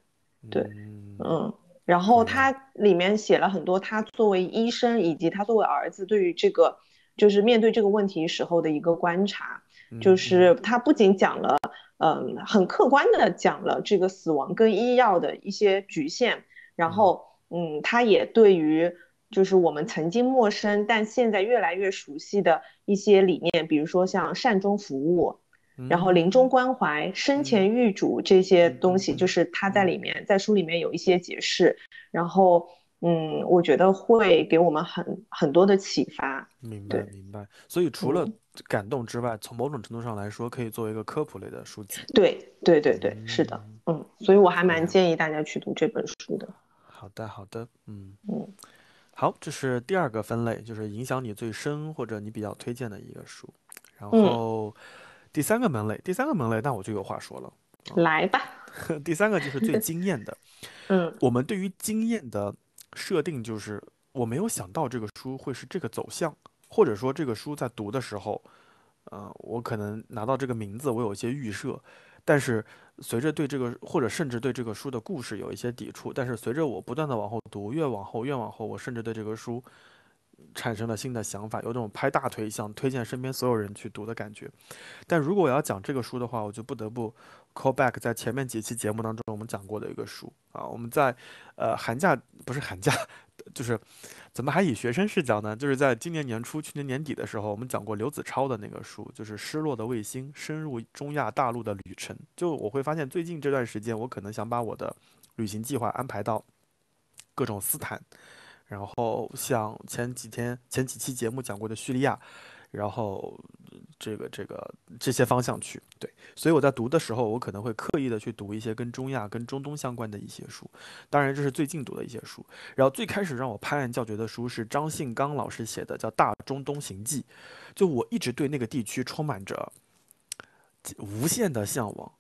对，嗯嗯，然后他里面写了很多他作为医生以及他作为儿子对于这个就是面对这个问题时候的一个观察，就嗯是他不仅讲了，嗯，很客观的讲了这个死亡跟医药的一些局限，然后嗯，他也对于就是我们曾经陌生但现在越来越熟悉的一些理念，比如说像善终服务。然后临终。关怀、生前预嘱这些东西，就是他在里面在书里面有一些解释，然后嗯，我觉得会给我们很很多的启发。明白明白。所以除了嗯感动之外，从某种程度上来说，可以作为一个科普类的书籍。对对对对，是的，嗯，所以我还蛮建议大家去读这本书的。好的，好的，嗯嗯，好，这是第二个分类，就是影响你最深或者你比较推荐的一个书。然嗯后第三个门类，第三个门类，那我就有话说了。来吧，第三个就是最 惊艳的。嗯我们对于惊艳的设定就是，我没有想到这个书会是这个走向，或者说这个书在读的时候，呃，我可能拿到这个名字，我有一些预设，但是随着对这个或者甚至对这个书的故事有一些抵触，但是随着我不断的往后读，越往后越往后，我甚至对这个书产生了新的想法，有种拍大腿想推荐身边所有人去读的感觉。但如果我要讲这个书的话，我就不得不 call back 在前面几期节目当中我们讲过的一个书啊，我们在呃寒假不是寒假，就是怎么还以学生视角呢？就是在今年年初、去年年底的时候，我们讲过刘子超的那个书，就是《失落的卫星：深入中亚大陆的旅程》。就我会发现，最近这段时间，我可能想把我的旅行计划安排到各种斯坦，然后像前几天前几期节目讲过的叙利亚，然后这个这个这些方向去。对，所以我在读的时候，我可能会刻意的去读一些跟中亚、跟中东相关的一些书。当然，这是最近读的一些书。然后最开始让我拍案叫绝的书是张信刚老师写的，叫《大中东行记》。就我一直对那个地区充满着无限的向往。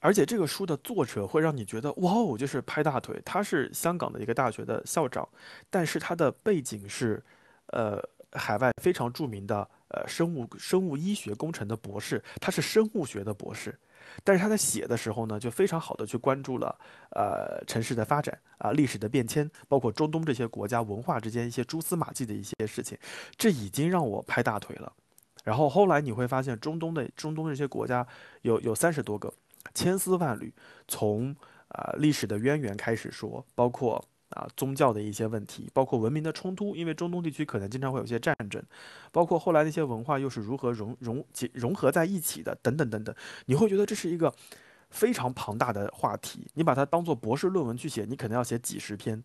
而且这个书的作者会让你觉得哇哦，就是拍大腿。他是香港的一个大学的校长，但是他的背景是，呃，海外非常著名的呃生物生物医学工程的博士，他是生物学的博士。但是他在写的时候呢，就非常好的去关注了呃城市的发展啊、历史的变迁，包括中东这些国家文化之间一些蛛丝马迹的一些事情，这已经让我拍大腿了。然后后来你会发现，中东的中东这些国家有有三十多个，千丝万缕，从啊、历史的渊源开始说，包括啊、宗教的一些问题，包括文明的冲突，因为中东地区可能经常会有一些战争，包括后来那些文化又是如何融融结融合在一起的，等等等等，你会觉得这是一个非常庞大的话题，你把它当做博士论文去写，你可能要写几十篇，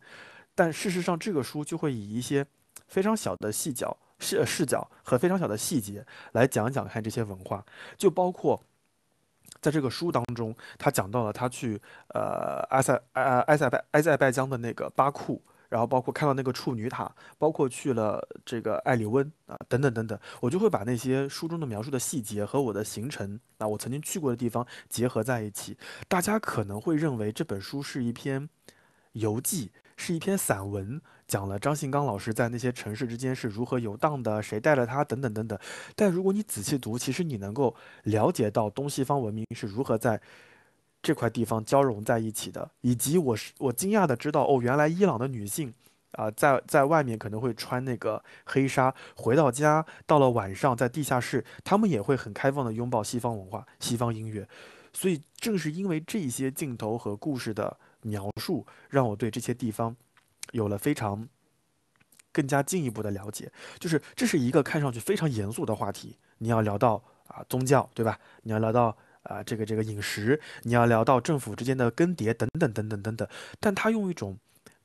但事实上这个书就会以一些非常小的细角视视角和非常小的细节来讲讲看这些文化，就包括。在这个书当中，他讲到了他去呃埃塞呃埃塞拜埃塞拜疆的那个巴库，然后包括看到那个处女塔，包括去了这个艾里温啊等等等等，我就会把那些书中的描述的细节和我的行程啊我曾经去过的地方结合在一起。大家可能会认为这本书是一篇游记，是一篇散文，讲了张信刚老师在那些城市之间是如何游荡的，谁带了他等等等等。但如果你仔细读，其实你能够了解到东西方文明是如何在这块地方交融在一起的，以及我是我惊讶的知道，哦，原来伊朗的女性啊、在在外面可能会穿那个黑纱，回到家到了晚上在地下室，她们也会很开放的拥抱西方文化、西方音乐。所以正是因为这些镜头和故事的描述，让我对这些地方有了非常更加进一步的了解。就是这是一个看上去非常严肃的话题，你要聊到啊宗教，对吧？你要聊到啊这个这个饮食，你要聊到政府之间的更迭等等等等等等。但他用一种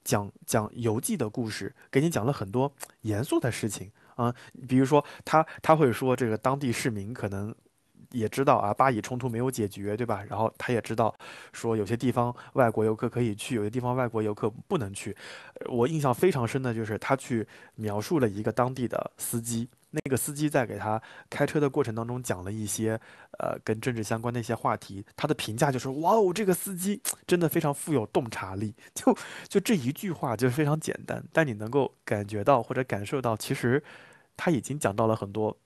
讲讲游记的故事，给你讲了很多严肃的事情啊，比如说他他会说这个当地市民可能。也知道啊，巴以冲突没有解决，对吧？然后他也知道，说有些地方外国游客可以去，有些地方外国游客不能去。我印象非常深的就是他去描述了一个当地的司机，那个司机在给他开车的过程当中讲了一些呃跟政治相关的一些话题，他的评价就是哇哦，这个司机真的非常富有洞察力。就就这一句话就非常简单，但你能够感觉到或者感受到，其实他已经讲到了很多。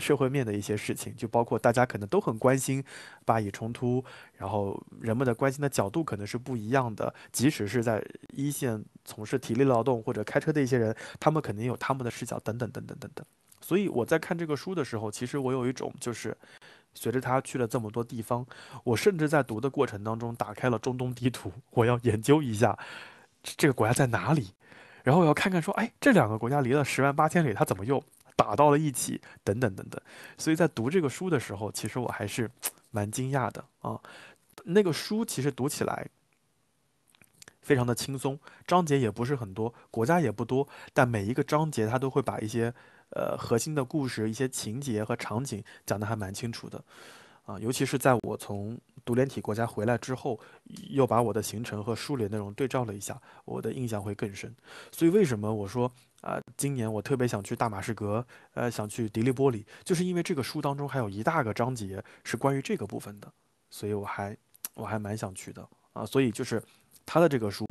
社会面的一些事情，就包括大家可能都很关心巴以冲突，然后人们的关心的角度可能是不一样的。即使是在一线从事体力劳动或者开车的一些人，他们肯定有他们的视角，等等等等等等。所以我在看这个书的时候，其实我有一种就是，随着他去了这么多地方，我甚至在读的过程当中打开了中东地图，我要研究一下这个国家在哪里，然后我要看看说，哎，这两个国家离了十万八千里，它怎么又打到了一起，等等等等。所以在读这个书的时候，其实我还是 蛮惊讶的啊。那个书其实读起来非常的轻松，章节也不是很多，国家也不多，但每一个章节它都会把一些呃核心的故事、一些情节和场景讲得还蛮清楚的。啊，尤其是在我从独联体国家回来之后，又把我的行程和书里内容对照了一下，我的印象会更深。所以为什么我说啊、今年我特别想去大马士革，呃，想去迪利波里，就是因为这个书当中还有一大个章节是关于这个部分的，所以我还我还蛮想去的啊。所以就是他的这个书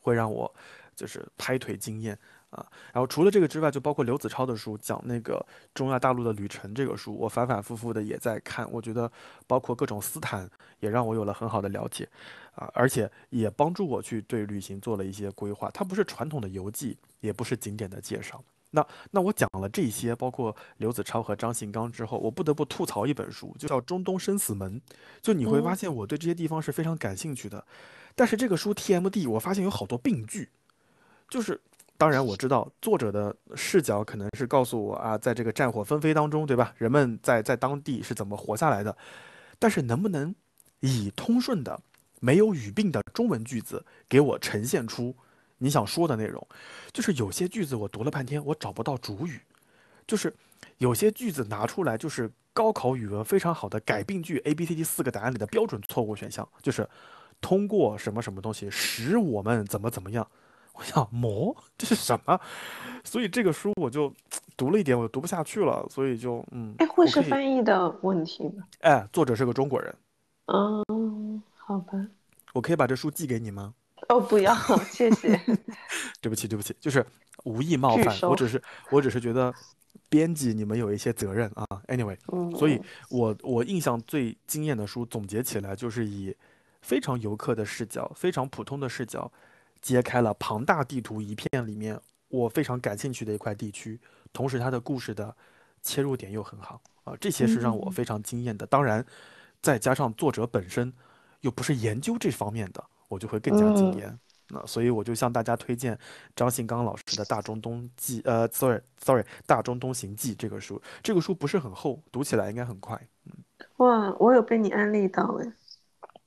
会让我就是拍腿惊艳啊。然后除了这个之外，就包括刘子超的书，讲那个中亚大陆的旅程这个书，我反反复复的也在看。我觉得包括各种斯坦，也让我有了很好的了解啊，而且也帮助我去对旅行做了一些规划。它不是传统的游记，也不是景点的介绍。那那我讲了这些，包括刘子超和张信刚之后，我不得不吐槽一本书，就叫《中东生死门》。就你会发嗯现我对这些地方是非常感兴趣的，但是这个书 TMD 我发现有好多病句，就是当然我知道作者的视角可能是告诉我啊，在这个战火纷飞当中，对吧？人们在在当地是怎么活下来的，但是能不能以通顺的、没有语病的中文句子给我呈现出你想说的内容？就是有些句子我读了半天，我找不到主语，就是有些句子拿出来就是高考语文非常好的改病句 A B C D 四个答案里的标准错误选项，就是通过什么什么东西使我们怎么怎么样。我想魔这是什么？所以这个书我就读了一点，我就读不下去了，所以就嗯，哎，会是翻译的问题吗？哎，作者是个中国人，嗯，好吧。我可以把这书寄给你吗？哦，不要，谢谢。对不起，对不起，就是无意冒犯，我只是我只是觉得编辑你们有一些责任啊。Anyway，嗯，所以我我印象最惊艳的书，总结起来就是以非常游客的视角，非常普通的视角，揭开了庞大地图一片里面我非常感兴趣的一块地区，同时它的故事的切入点又很好啊，这些是让我嗯非常惊艳的。当然，再加上作者本身又不是研究这方面的，我就会更加惊嗯艳。那所以我就向大家推荐张信刚老师的《大中东记》呃，sorry sorry，《大中东行记》这个书。这个书不是很厚，读起来应该很快。嗯哇，我有被你安利到哎。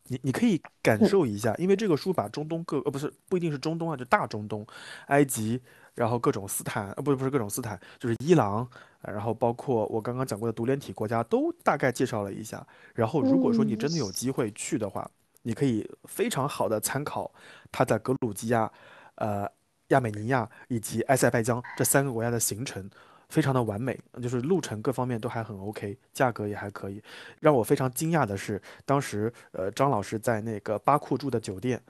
你你可以感受一下，因为这个书把中东各呃不是不一定是中东啊，就大中东，埃及，然后各种斯坦呃不是不是各种斯坦，就是伊朗，呃然后包括我刚刚讲过的独联体国家都大概介绍了一下。然后如果说你真的有机会去的话，你可以非常好的参考他在格鲁吉亚、呃亚美尼亚以及埃塞拜疆这三个国家的行程。非常的完美，就是路程各方面都还很 OK，价格也还可以。让我非常惊讶的是，当时呃张老师在那个巴库住的酒店，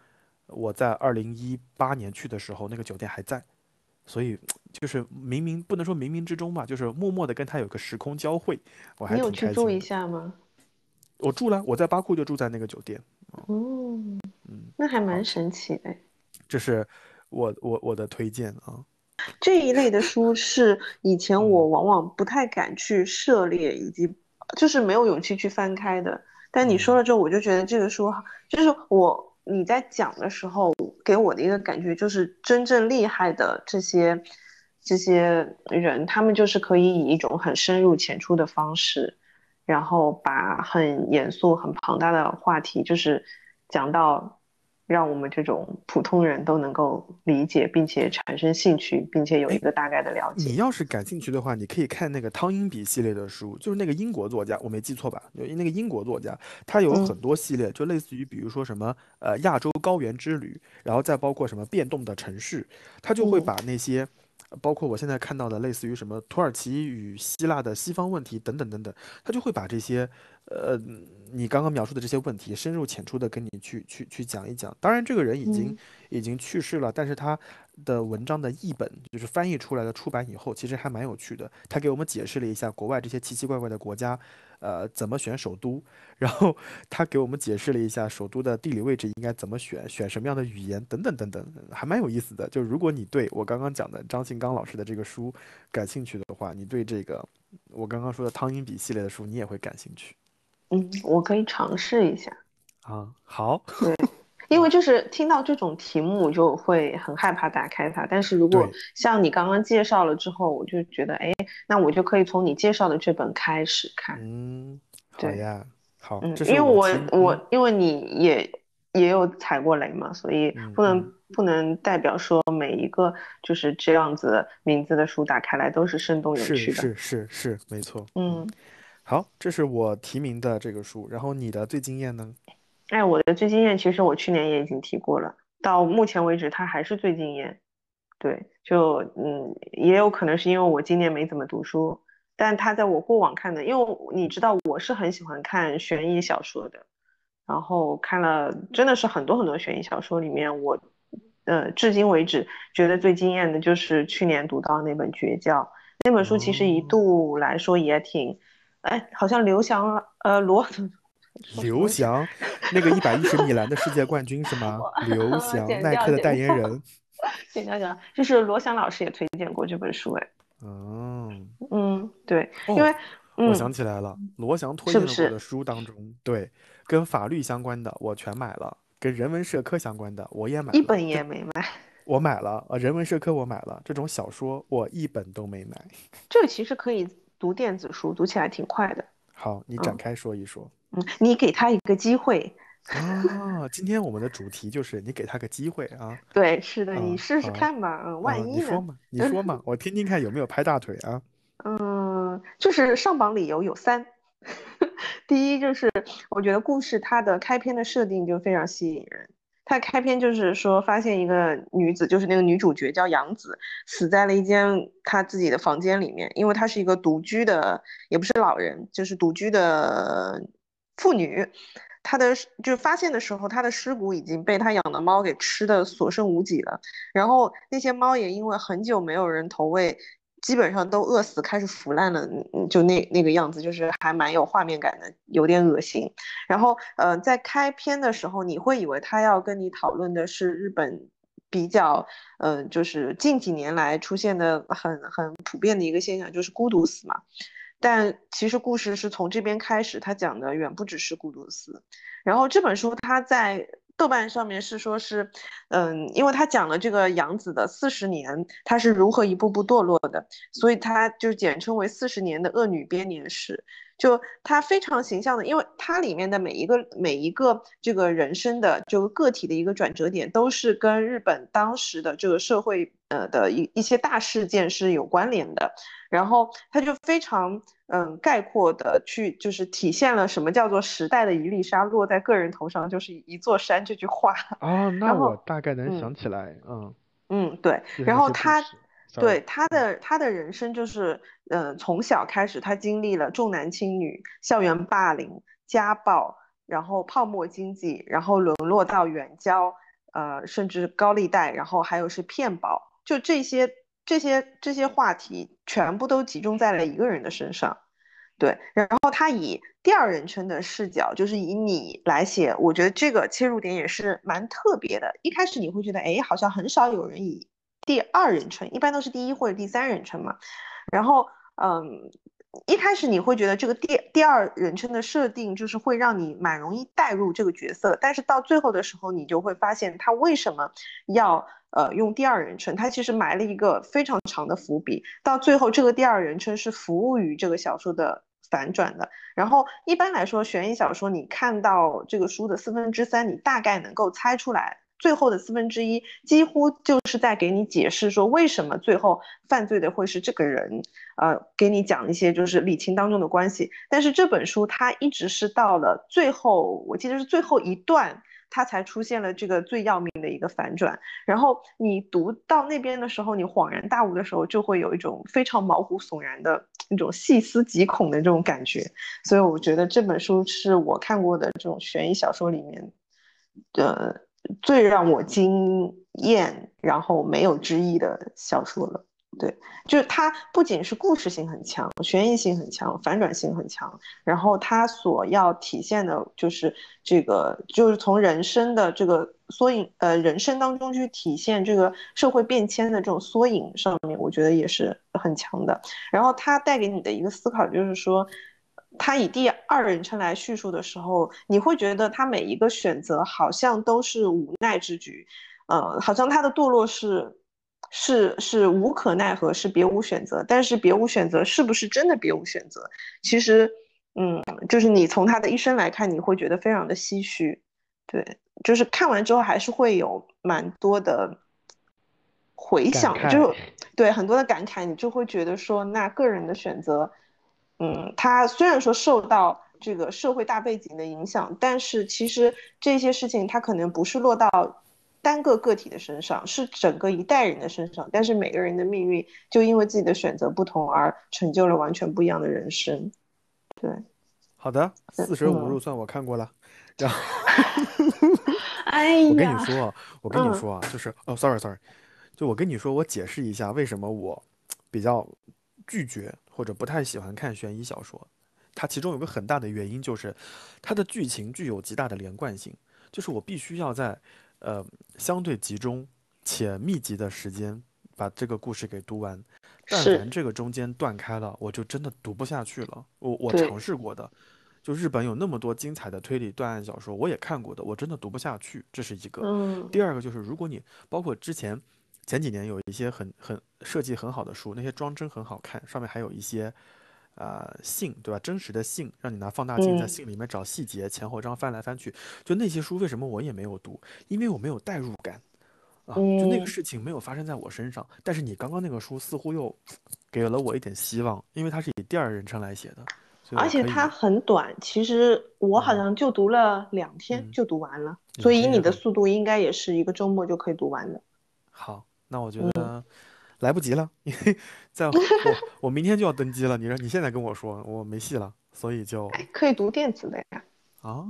我在二零一八年去的时候，那个酒店还在，所以就是冥冥不能说冥冥之中吧，就是默默的跟他有个时空交汇，我还你有去住一的。下吗？我住了，我在巴库就住在那个酒店，嗯，嗯，那还蛮神奇的。这是我我我的推荐啊。这一类的书是以前我嗯往往不太敢去涉猎，以及就是没有勇气去翻开的。但你说嗯了之后，我就觉得这个书好就是我你在讲的时候给我的一个感觉就是真正厉害的这些这些人，他们就是可以以一种很深入浅出的方式，然后把很严肃、很庞大的话题，就是讲到让我们这种普通人都能够理解，并且产生兴趣，并且有一个大概的了解。你要是感兴趣的话，你可以看那个汤因比系列的书，就是那个英国作家，我没记错吧？有那个英国作家，他有嗯很多系列，就类似于比如说什么呃亚洲高原之旅，然后再包括什么变动的城市，他就会嗯把那些。呃包括我现在看到的，类似于什么土耳其与希腊的西方问题等等等等，他就会把这些，呃，你刚刚描述的这些问题，深入浅出的跟你去去去讲一讲。当然，这个人已经、嗯已经去世了，但是他的文章的译本就是翻译出来的出版以后，其实还蛮有趣的。他给我们解释了一下国外这些奇奇怪怪的国家，呃，怎么选首都，然后他给我们解释了一下首都的地理位置应该怎么选，选什么样的语言等等等等，还蛮有意思的。就如果你对我刚刚讲的张信刚老师的这个书感兴趣的话，你对这个我刚刚说的汤因比系列的书你也会感兴趣嗯，我可以尝试一下。啊。好，对，因为就是听到这种题目，我就会很害怕打开它。但是如果像你刚刚介绍了之后，我就觉得，哎，那我就可以从你介绍的这本开始看。嗯，对呀，好，嗯，因为我我因为你也也有踩过雷嘛，所以嗯不能嗯不能代表说每一个就是这样子名字的书打开来都是生动有趣的。是是是，没错。嗯，好，这是我提名的这个书，然后你的最惊艳呢？哎，我的最惊艳，其实我去年也已经提过了，到目前为止它还是最惊艳。对，就嗯，也有可能是因为我今年没怎么读书，但它在我过往看的，因为你知道我是很喜欢看悬疑小说的，然后看了真的是很多很多悬疑小说里面，我呃至今为止觉得最惊艳的就是去年读到那本《绝教》，那本书其实一哦度来说也挺，哎，好像刘翔呃罗。刘翔，那个一百一十米栏的世界冠军是吗？刘 翔，耐克的代言人。行行行，就是罗翔老师也推荐过这本书，哎，哦，嗯，对，哦因为我嗯想起来了，罗翔推荐过的书当中，对，跟法律相关的我全买了，跟人文社科相关的我也买了，一本也没买，我买了，呃，人文社科我买了，这种小说我一本都没买。这个其实可以读电子书，读起来挺快的，好，你展嗯开说一说。嗯，你给他一个机会，啊，今天我们的主题就是你给他个机会啊。对，是的，啊你试试看吧，嗯，万啊，一呢？你说嘛，你说嘛，我听听看有没有拍大腿啊。嗯，就是上榜理由有三。第一就是我觉得故事它的开篇的设定就非常吸引人。他开篇就是说发现一个女子，就是那个女主角叫杨子，死在了一间她自己的房间里面，因为她是一个独居的，也不是老人，就是独居的妇女。她的就发现的时候，她的尸骨已经被她养的猫给吃的所剩无几了。然后那些猫也因为很久没有人投喂，基本上都饿死，开始腐烂了，嗯就那那个样子，就是还蛮有画面感的，有点恶心。然后，呃，在开篇的时候，你会以为他要跟你讨论的是日本比较，呃，就是近几年来出现的很很普遍的一个现象，就是孤独死嘛。但其实故事是从这边开始，他讲的远不只是孤独死。然后这本书它在豆瓣上面是说是，嗯，因为他讲了这个杨子的四十年，他是如何一步步堕落的，所以他就简称为四十年的恶女编年史。就他非常形象的，因为它里面的每一个每一个这个人生的就个个体的一个转折点，都是跟日本当时的这个社会呃的一一些大事件是有关联的。然后他就非常嗯概括的去就是体现了什么叫做时代的一粒沙落在个人头上就是一座山这句话。哦，那我大概能嗯想起来，嗯，嗯，对。然后他对他的他的人生就是，呃，从小开始，他经历了重男轻女、校园霸凌、家暴，然后泡沫经济，然后沦落到远交，呃，甚至高利贷，然后还有是骗保，就这些这些这些话题全部都集中在了一个人的身上。对，然后他以第二人称的视角，就是以你来写，我觉得这个切入点也是蛮特别的。一开始你会觉得，哎，好像很少有人以第二人称，一般都是第一或者第三人称嘛。然后，嗯，一开始你会觉得这个第第二人称的设定就是会让你蛮容易带入这个角色，但是到最后的时候，你就会发现他为什么要呃用第二人称，他其实埋了一个非常长的伏笔，到最后这个第二人称是服务于这个小说的反转的。然后一般来说，悬疑小说你看到这个书的四分之三，你大概能够猜出来。最后的四分之一几乎就是在给你解释说为什么最后犯罪的会是这个人，呃，给你讲一些就是理清当中的关系。但是这本书它一直是到了最后，我记得是最后一段，它才出现了这个最要命的一个反转。然后你读到那边的时候，你恍然大悟的时候，就会有一种非常毛骨悚然的那种细思极恐的这种感觉。所以我觉得这本书是我看过的这种悬疑小说里面的。最让我惊艳，然后没有之一的小说了。对，就是它不仅是故事性很强，悬疑性很强，反转性很强，然后它所要体现的就是这个，就是从人生的这个缩影，呃，人生当中去体现这个社会变迁的这种缩影上面，我觉得也是很强的。然后它带给你的一个思考就是说。他以第二人称来叙述的时候，你会觉得他每一个选择好像都是无奈之举，呃，好像他的堕落是是是无可奈何，是别无选择。但是别无选择是不是真的别无选择？其实，嗯，就是你从他的一生来看，你会觉得非常的唏嘘。对，就是看完之后还是会有蛮多的回想，就对很多的感慨，你就会觉得说，那个人的选择。嗯，他虽然说受到这个社会大背景的影响，但是其实这些事情他可能不是落到单个个体的身上，是整个一代人的身上。但是每个人的命运就因为自己的选择不同而成就了完全不一样的人生。对，好的，嗯四舍五入算我看过了。然后哎 我跟你，说啊，我跟你嗯说啊，就是哦，sorry sorry，就我跟你说，我解释一下为什么我比较拒绝或者不太喜欢看悬疑小说。它其中有个很大的原因就是，它的剧情具有极大的连贯性，就是我必须要在呃相对集中且密集的时间把这个故事给读完。但凡这个中间断开了，我就真的读不下去了。我我尝试过的，就日本有那么多精彩的推理断案小说，我也看过的，我真的读不下去，这是一个。嗯第二个就是，如果你包括之前前几年有一些很很设计很好的书，那些装帧很好看，上面还有一些呃信，对吧？真实的信，让你拿放大镜在嗯信里面找细节，前后章翻来翻去。就那些书，为什么我也没有读？因为我没有代入感啊，就那个嗯事情没有发生在我身上。但是你刚刚那个书似乎又给了我一点希望，因为它是以第二人称来写的，而且它很短，其实我好嗯像就读了两天嗯就读完了，两所以以你的速度应该也是一个周末就可以读完的。好，那我觉嗯得来不及了，因为在我 我明天就要登机了。你让你现在跟我说我没戏了，所以就哎，可以读电子的呀。啊，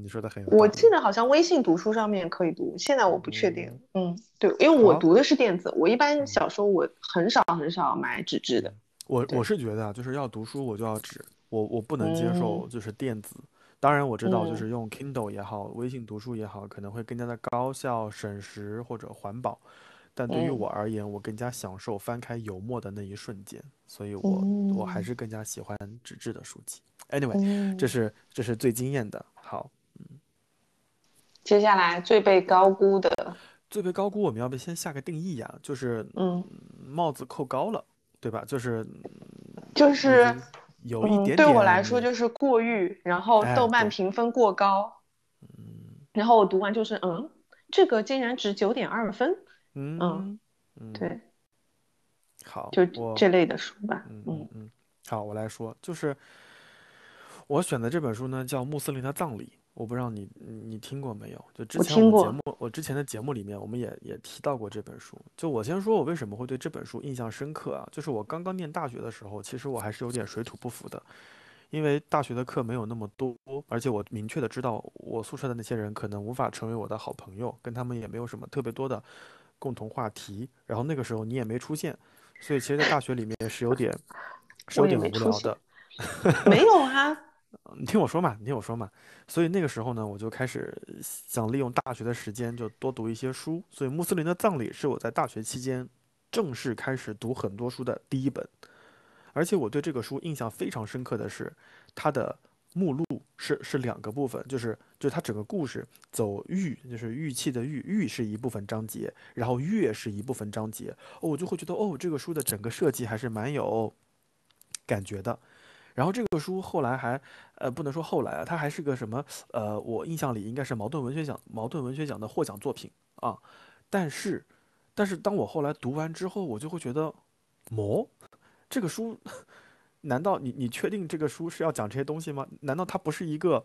你说的很有我。记得好像微信读书上面可以读，现在我不确定。嗯，对，因为我读的是电子，我一嗯般小说我很少很少买纸质的。我我是觉得啊，就是要读书我就要纸，我我不能接受嗯就是电子。当然我知道，就嗯是用 Kindle 也好，微信读书也好，可能会更加的高效、省时或者环保。但对于嗯我而言，我更加享受翻开油墨的那一瞬间，所以我我还嗯是更加喜欢纸质的书籍。Anyway，嗯这是这是最惊艳的。好，嗯接下来最被高估的，最被高估，我们要不先下个定义呀？就是嗯，帽子扣高了，对吧？就是就是有一点，点对我来说就是过誉，然后哎豆瓣评分过高，嗯然后我读完就是嗯，这个竟然值九点二分，嗯嗯，对，好，就我这类的书吧，嗯嗯好，我来说，就是我选的这本书呢，叫《穆斯林的葬礼》，我不知道你你听过没有？就之前我们节听目，我之前的节目里面，我们也也提到过这本书。就我先说，我为什么会对这本书印象深刻啊？就是我刚刚念大学的时候，其实我还是有点水土不服的，因为大学的课没有那么多，而且我明确的知道，我宿舍的那些人可能无法成为我的好朋友，跟他们也没有什么特别多的共同话题。然后那个时候你也没出现，所以其实，在大学里面是有点是有点无聊的。没有啊，你听我说嘛，你听我说嘛。所以那个时候呢，我就开始想利用大学的时间，就多读一些书。所以《穆斯林的葬礼》是我在大学期间正式开始读很多书的第一本。而且我对这个书印象非常深刻的是，它的目录是是两个部分，就是就是它整个故事走玉，就是玉器的玉，玉是一部分章节，然后月是一部分章节，哦，我就会觉得哦，这个书的整个设计还是蛮有感觉的。然后这个书后来还，呃，不能说后来啊，它还是个什么，呃，我印象里应该是茅盾文学奖茅盾文学奖的获奖作品啊。但是，但是当我后来读完之后，我就会觉得，魔，这个书，难道你你确定这个书是要讲这些东西吗？难道它不是一个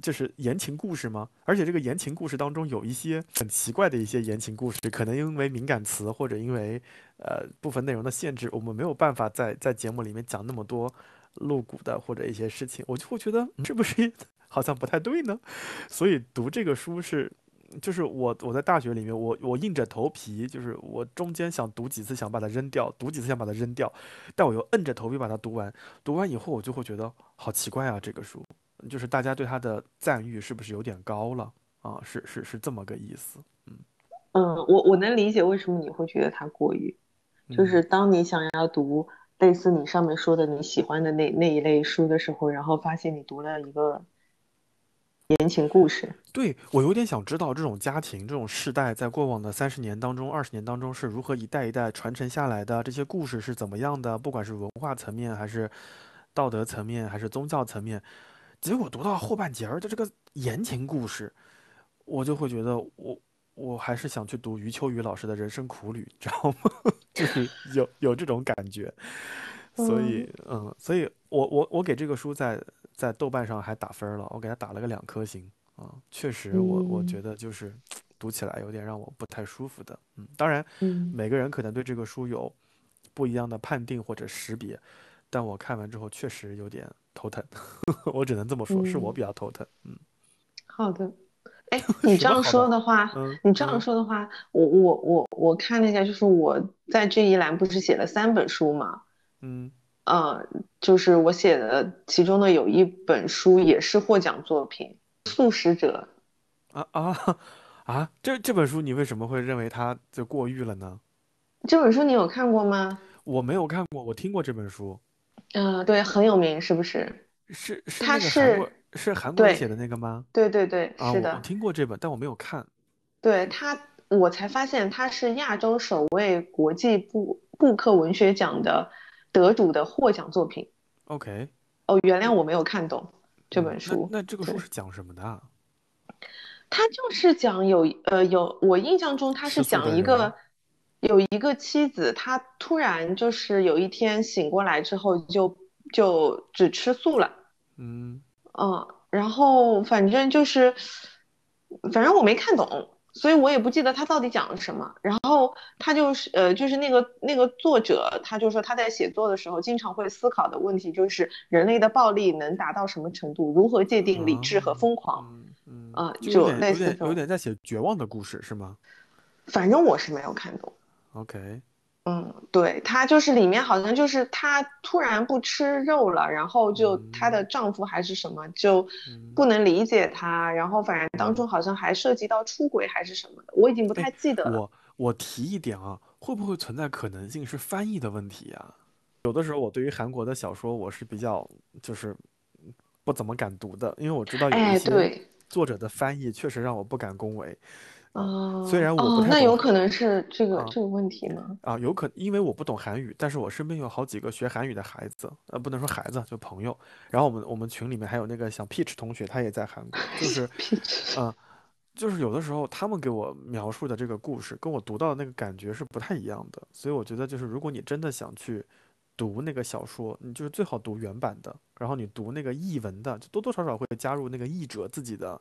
就是言情故事吗？而且这个言情故事当中有一些很奇怪的一些言情故事，可能因为敏感词或者因为呃部分内容的限制，我们没有办法在在节目里面讲那么多露骨的或者一些事情，我就会觉得这不是 好像不太对呢？所以读这个书是。就是我，我在大学里面，我我硬着头皮，就是我中间想读几次，想把它扔掉，读几次想把它扔掉，但我又摁着头皮把它读完。读完以后，我就会觉得好奇怪啊，这个书，就是大家对它的赞誉是不是有点高了啊？是是是这么个意思。嗯，我我能理解为什么你会觉得它过于，就嗯是当你想要读类似你上面说的你喜欢的那那一类书的时候，然后发现你读了一个言情故事。对，我有点想知道这种家庭、这种世代在过往的三十年当中、二十年当中是如何一代一代传承下来的，这些故事是怎么样的，不管是文化层面，还是道德层面，还是宗教层面。结果读到后半截儿的这个言情故事，我就会觉得我我还是想去读余秋雨老师的人生苦旅，知道吗？就是有有这种感觉。所以，嗯，所以我我我给这个书在在豆瓣上还打分了，我给他打了个两颗星啊，确实我我嗯。觉得就是读起来有点让我不太舒服的，嗯，当然嗯。每个人可能对这个书有不一样的判定或者识别，但我看完之后确实有点头疼，我只能这么说，是我嗯。比较头疼，嗯。好的。哎，你这样说的话，嗯你这样嗯。说的话，我我我我看了一下，就是我在这一栏不是写了三本书嘛？嗯呃，就是我写的其中的有一本书也是获奖作品，《素食者》。啊啊啊！这这本书你为什么会认为它就过誉了呢？这本书你有看过吗？我没有看过，我听过这本书，嗯、对，很有名，是不是？是是它那个韩国是是韩国人写的那个吗？对对对，啊，我我，听过这本，但我没有看。对他，我才发现他是亚洲首位国际布布克文学奖的得主的获奖作品。OK，哦，原谅我没有看懂这嗯本书。那那这个书是讲什么的啊？它就是讲有呃有，我印象中它是讲一个有一个妻子，她突然就是有一天醒过来之后就就只吃素了。嗯嗯，然后反正就是，反正我没看懂，所以我也不记得他到底讲了什么。然后他就是呃，就是那个那个作者，他就说他在写作的时候经常会思考的问题就是人类的暴力能达到什么程度，如何界定理智和疯狂。嗯嗯啊就类似有点在写绝望的故事是吗反正我是没有看懂。？OK，嗯，对，她就是里面好像就是她突然不吃肉了，然后就她的丈夫还是什么就嗯不能理解她，然后反正当中好像还涉及到出轨还是什么的，我已经不太记得了。我我提一点啊，会不会存在可能性是翻译的问题啊？有的时候我对于韩国的小说我是比较就是不怎么敢读的，因为我知道有一哎，些对，作者的翻译确实让我不敢恭维哦，虽然我不哦，那太懂韩有可能是这个啊这个问题吗？啊，有可因为我不懂韩语，但是我身边有好几个学韩语的孩子，呃，不能说孩子，就朋友。然后我们我们群里面还有那个小 Peach 同学，他也在韩国，就是，嗯、就是有的时候他们给我描述的这个故事，跟我读到的那个感觉是不太一样的。所以我觉得，就是如果你真的想去读那个小说，你就是最好读原版的，然后你读那个译文的，就多多少少会加入那个译者自己的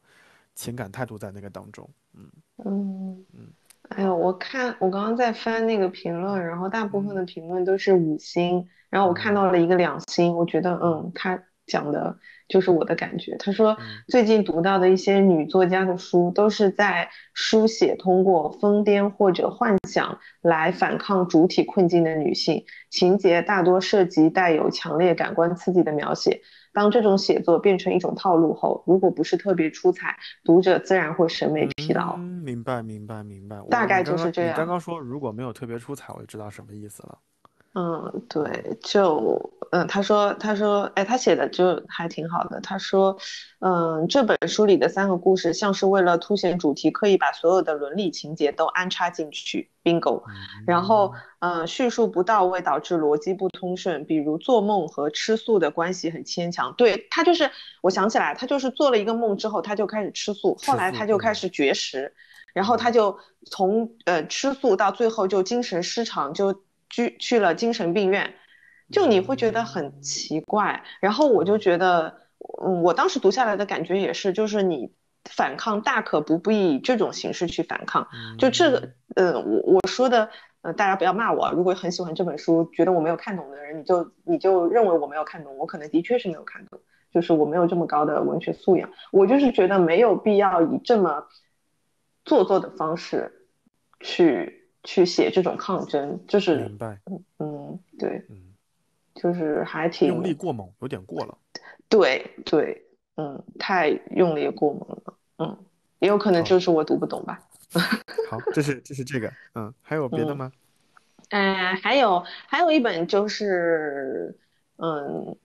情感态度在那个当中。嗯嗯嗯，哎呀，我看我刚刚在翻那个评论，然后大部分的评论都是五星，然后我看嗯到了一个两星，我觉得嗯，他讲的就是我的感觉。他说嗯最近读到的一些女作家的书，都是在书写通过疯癫或者幻想来反抗主体困境的女性，情节大多涉及带有强烈感官刺激的描写。当这种写作变成一种套路后，如果不是特别出彩，读者自然会审美疲劳。嗯，明白明白明白。大概就是这样你刚刚说如果没有特别出彩，我就知道什么意思了。嗯，对，就嗯，他说，他说，哎，他写的就还挺好的。他说，嗯，这本书里的三个故事像是为了凸显主题，刻意把所有的伦理情节都安插进去，bingo。然后，嗯，叙述不到位导致逻辑不通顺，比如做梦和吃素的关系很牵强。对，他就是，我想起来，他就是做了一个梦之后，他就开始吃素，后来他就开嗯始绝食。然后他就从呃吃素到最后就精神失常，就去去了精神病院，就你会觉得很奇怪。然后我就觉得，嗯，我当时读下来的感觉也是，就是你反抗大可不必以这种形式去反抗。就这个，呃，我我说的，呃，大家不要骂我啊。如果很喜欢这本书，觉得我没有看懂的人，你就你就认为我没有看懂，我可能的确是没有看懂，就是我没有这么高的文学素养。我就是觉得没有必要以这么做作的方式去去写这种抗争，就是明白，嗯，对，嗯，就是还挺用力过猛，有点过了。对对，嗯，太用力过猛了，嗯，也有可能就是我读不懂吧。好，这是这是这个，嗯，还有别的嗯吗？呃，还有还有一本就是，嗯，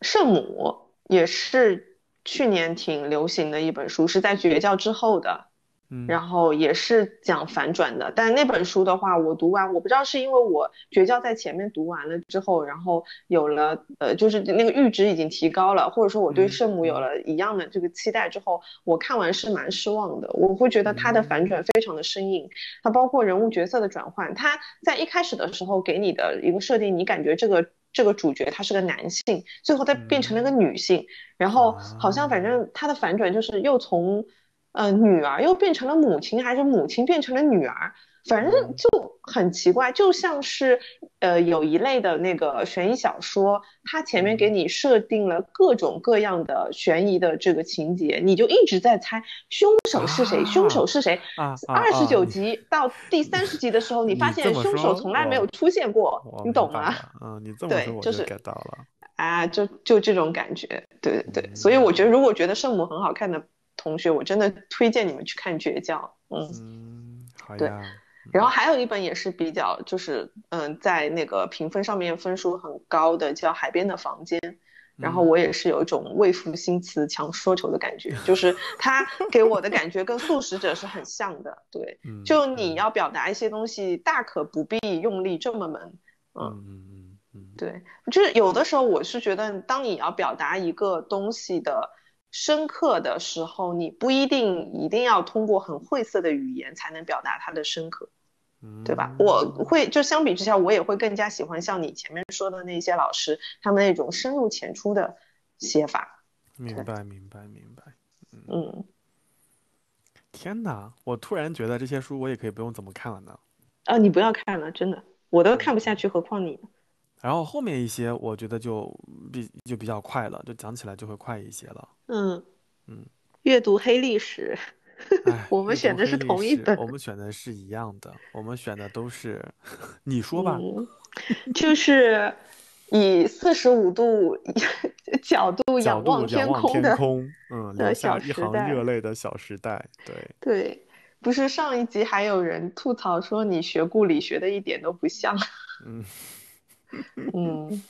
圣母也是去年挺流行的一本书，是在绝教之后的，嗯，然后也是讲反转的。但那本书的话，我读完，我不知道是因为我绝交在前面读完了之后，然后有了呃，就是那个阈值已经提高了，或者说我对嗯圣母有了一样的这个期待之后，我看完是蛮失望的。我会觉得它的反转非常的生硬，它包括人物角色的转换，它在一开始的时候给你的一个设定，你感觉这个。这个主角他是个男性，最后他变成了个女性，然后好像反正他的反转就是又从呃女儿又变成了母亲，还是母亲变成了女儿，反正就很奇怪，就像是呃有一类的那个悬疑小说，它前面给你设定了各种各样的悬疑的这个情节，你就一直在猜凶手是谁，凶手是谁。二十九集到第三十集的时候，你发现凶手从来没有出现过，你懂吗？了嗯，你这么对说我就是 get 到了。啊，就就这种感觉，对对对，所以我觉得如果觉得圣母很好看的同学，我真的推荐你们去看《绝交》，嗯。嗯，好对呀。然后还有一本也是比较，就是嗯，在那个评分上面分数很高的，叫《海边的房间》。然后嗯我也是有一种为赋新词强说愁的感觉，就是它给我的感觉跟《素食者》是很像的。对，嗯就你要表达一些东西，大可不必用力这么猛。嗯嗯嗯嗯，对，就是有的时候我是觉得，当你要表达一个东西的深刻的时候，你不一定一定要通过很晦涩的语言才能表达它的深刻。对吧？我会就相比之下，我也会更加喜欢像你前面说的那些老师，他们那种深入浅出的写法。明白明白明白。嗯，天哪，我突然觉得这些书我也可以不用怎么看了呢。啊，你不要看了，真的，我都看不下去，何况你呢？然后后面一些我觉得就比就比较快了，就讲起来就会快一些了。嗯嗯，阅读黑历史，哎，我们选的是同一本我们选的是一样的，我们选的都是，你说吧。嗯，就是以四十五度角度仰望天空的，天空，嗯，的留下小一行热泪的小时代，对，对，不是上一集还有人吐槽说你学物理学的一点都不像，嗯 嗯，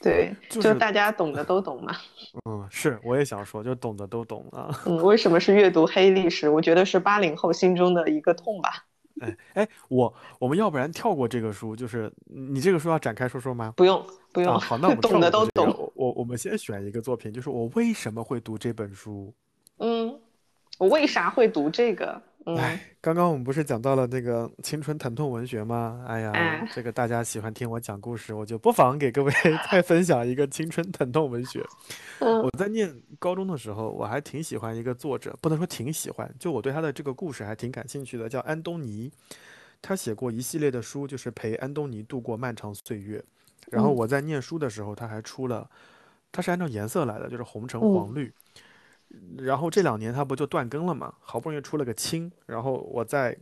对，就就是大家懂的都懂嘛。嗯，是，我也想说，就懂的都懂啊。嗯，为什么是阅读黑历史？我觉得是八零后心中的一个痛吧。哎哎，我我们要不然跳过这个书，就是你这个书要展开说说吗？不用不用，啊，好，那我们懂的都懂。我我我们先选一个作品，就是我为什么会读这本书。嗯，我为啥会读这个？嗯，哎，刚刚我们不是讲到了那个青春疼痛文学吗？哎呀，哎这个大家喜欢听我讲故事，我就不妨给各位 再 分享一个青春疼痛文学。嗯我在念高中的时候，我还挺喜欢一个作者，不能说挺喜欢，就我对他的这个故事还挺感兴趣的，叫安东尼。他写过一系列的书，就是陪安东尼度过漫长岁月。然后嗯我在念书的时候，他还出了，他是按照颜色来的，就是红橙嗯黄绿。然后这两年他不就断更了吗，好不容易出了个清，然后我在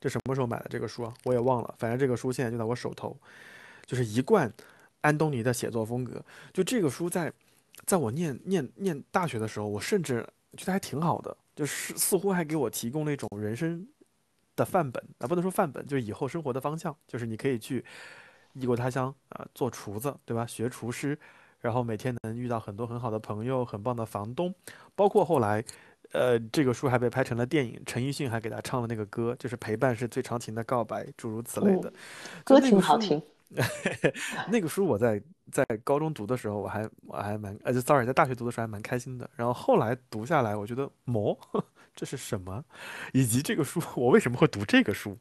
这什么时候买的这个书啊？我也忘了，反正这个书现在就在我手头，就是一贯安东尼的写作风格。就这个书在在我念念念大学的时候，我甚至觉得还挺好的，就是似乎还给我提供了一种人生的范本啊，不能说范本，就是以后生活的方向，就是你可以去异国他乡啊、做厨子，对吧？学厨师，然后每天能遇到很多很好的朋友，很棒的房东，包括后来。呃，这个书还被拍成了电影，陈奕迅还给他唱了那个歌，就是陪伴是最长情的告白，诸如此类的。就歌挺好听。那个书我在在高中读的时候，我还我还蛮呃就，sorry，在大学读的时候还蛮开心的。然后后来读下来，我觉得魔，这是什么？以及这个书我为什么会读这个书？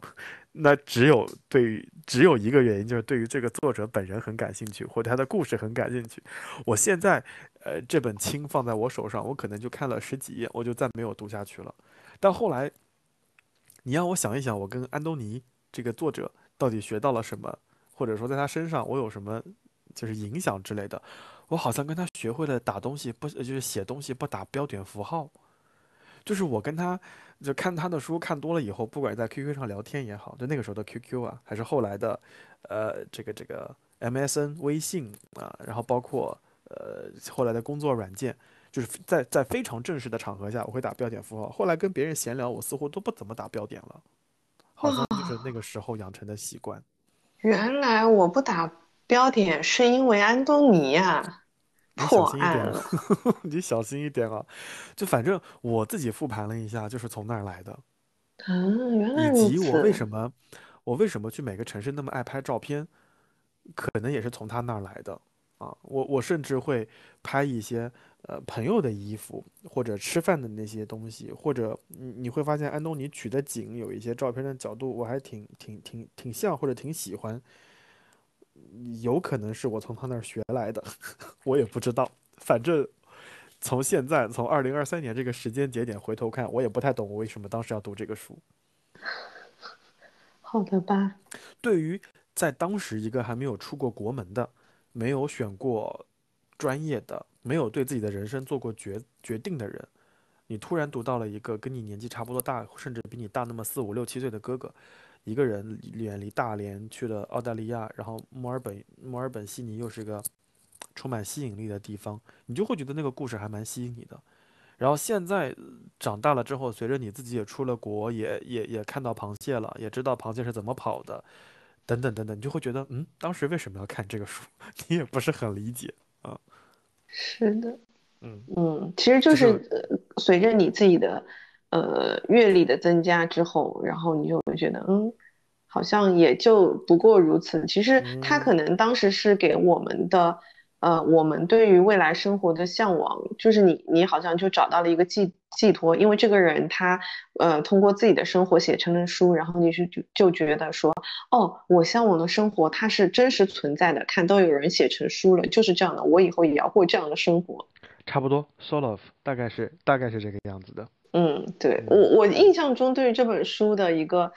那只有对于只有一个原因，就是对于这个作者本人很感兴趣，或者他的故事很感兴趣。我现在呃这本清放在我手上，我可能就看了十几页，我就再没有读下去了。但后来你让我想一想，我跟安东尼这个作者到底学到了什么？或者说在他身上我有什么就是影响之类的，我好像跟他学会了打东西不就是写东西不打标点符号，就是我跟他就看他的书看多了以后，不管在 QQ 上聊天也好，就那个时候的 QQ 啊，还是后来的呃这个这个 MSN 微信啊，然后包括呃后来的工作软件。就是在在非常正式的场合下，我会打标点符号。后来跟别人闲聊，我似乎都不怎么打标点了，好像就是那个时候养成的习惯。原来我不打标点是因为安东尼呀、破心一点案了。啊，你小心一点啊！就反正我自己复盘了一下，就是从那儿来的，啊，原来如以及我为。什么我为什么去每个城市那么爱拍照片，可能也是从他那儿来的啊。我我甚至会拍一些呃朋友的衣服，或者吃饭的那些东西，或者你你会发现安东尼取的景有一些照片的角度，我还挺挺挺挺像或者挺喜欢，有可能是我从他那儿学来的，我也不知道。反正从现在从二零二三年这个时间节点回头看，我也不太懂我为什么当时要读这个书。好的吧，对于在当时一个还没有出过国门的、没有选过专业的、没有对自己的人生做过决决定的人，你突然读到了一个跟你年纪差不多大，甚至比你大那么四五六七岁的哥哥，一个人远离大连去了澳大利亚，然后墨尔本，墨尔本悉尼又是个充满吸引力的地方，你就会觉得那个故事还蛮吸引你的。然后现在呃长大了之后，随着你自己也出了国，也也也看到螃蟹了，也知道螃蟹是怎么跑的，等等等等，你就会觉得，嗯，当时为什么要看这个书？你也不是很理解啊，是的，嗯，嗯，其实就就是呃，随着你自己的呃阅历的增加之后，然后你就会觉得，嗯，好像也就不过如此。其实他可嗯能当时是给我们的，呃，我们对于未来生活的向往，就是你你好像就找到了一个寄寄托，因为这个人他呃通过自己的生活写成了书，然后你是就就觉得说，哦，我向往的生活它是真实存在的，看都有人写成书了，就是这样的，我以后也要过这样的生活。差不多，sort of，大概是大概是这个样子的。嗯，对，嗯我我印象中对于这本书的一个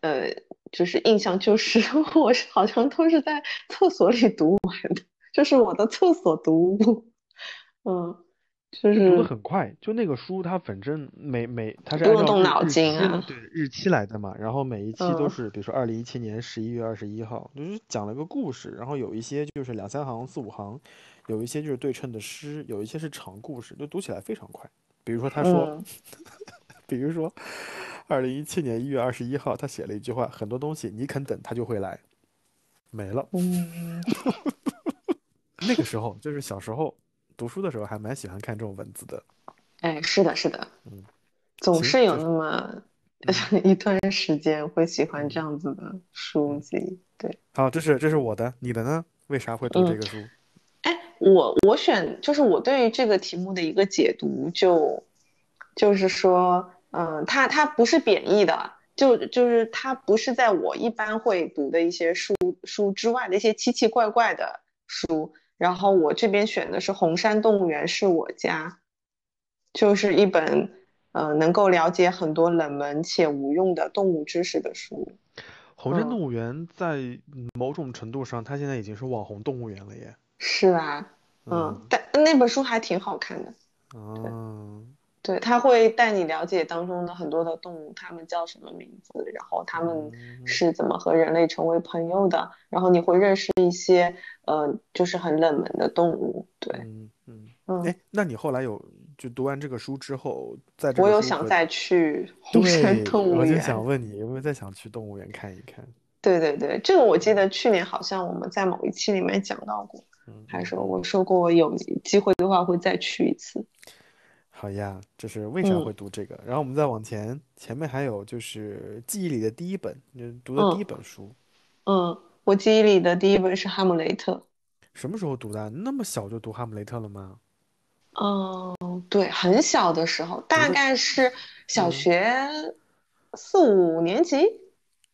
呃，就是印象就是 我是好像都是在厕所里读完的，就是我的厕所读物。嗯，就是读得很快，就那个书它反正每每它是不按照筋啊。对日期来的嘛，然后每一期都嗯是比如说二零一七年十一月二十一号，就是讲了个故事，然后有一些就是两三行四五行，有一些就是对称的诗，有一些是长故事，就读起来非常快。比如说他说，嗯比如说二零一七年一月二十一号，他写了一句话，很多东西你肯等他就会来，没了。嗯，那个时候就是小时候读书的时候，还蛮喜欢看这种文字的。哎，是的，是的，嗯，总，是有那么嗯 一段时间会喜欢这嗯样子的书嗯，籍。对，好，这是这是我的，你的呢？为啥会读这嗯。个书？哎，我我选就是我对于这个题目的一个解读就，就是说，嗯，它它不是贬义的，就就是它不是在我一般会读的一些书书之外的一些奇奇怪怪的书。然后我这边选的是《红山动物园是我家》，就是一本呃能够了解很多冷门且无用的动物知识的书。红山动嗯，物园在嗯某种程度上，它现在已经是网红动物园了耶。是吧？嗯，嗯，但那本书还挺好看的。对。啊，对，他会带你了解当中的很多的动物，它们叫什么名字，然后它们嗯是怎么和人类成为朋友的，然后你会认识一些呃，就是很冷门的动物。对，嗯嗯，嗯，哎，那你后来有就读完这个书之后，在这我有想再去 红山对，动物园我就想。问你有没有再想去动物园看一看？对对对，这个我记得去年好像我们在某一期里面讲到过，嗯，还说我说过有机会的话会再去一次。好呀，这是为啥嗯会读这个？然后我们再往前，前面还有就是记忆里的第一本，就读的第一嗯本书，嗯，我记忆里的第一本是《哈姆雷特》。什么时候读的？那么小就读《哈姆雷特》了吗？嗯，对，很小的时候，大概是小嗯学四五年级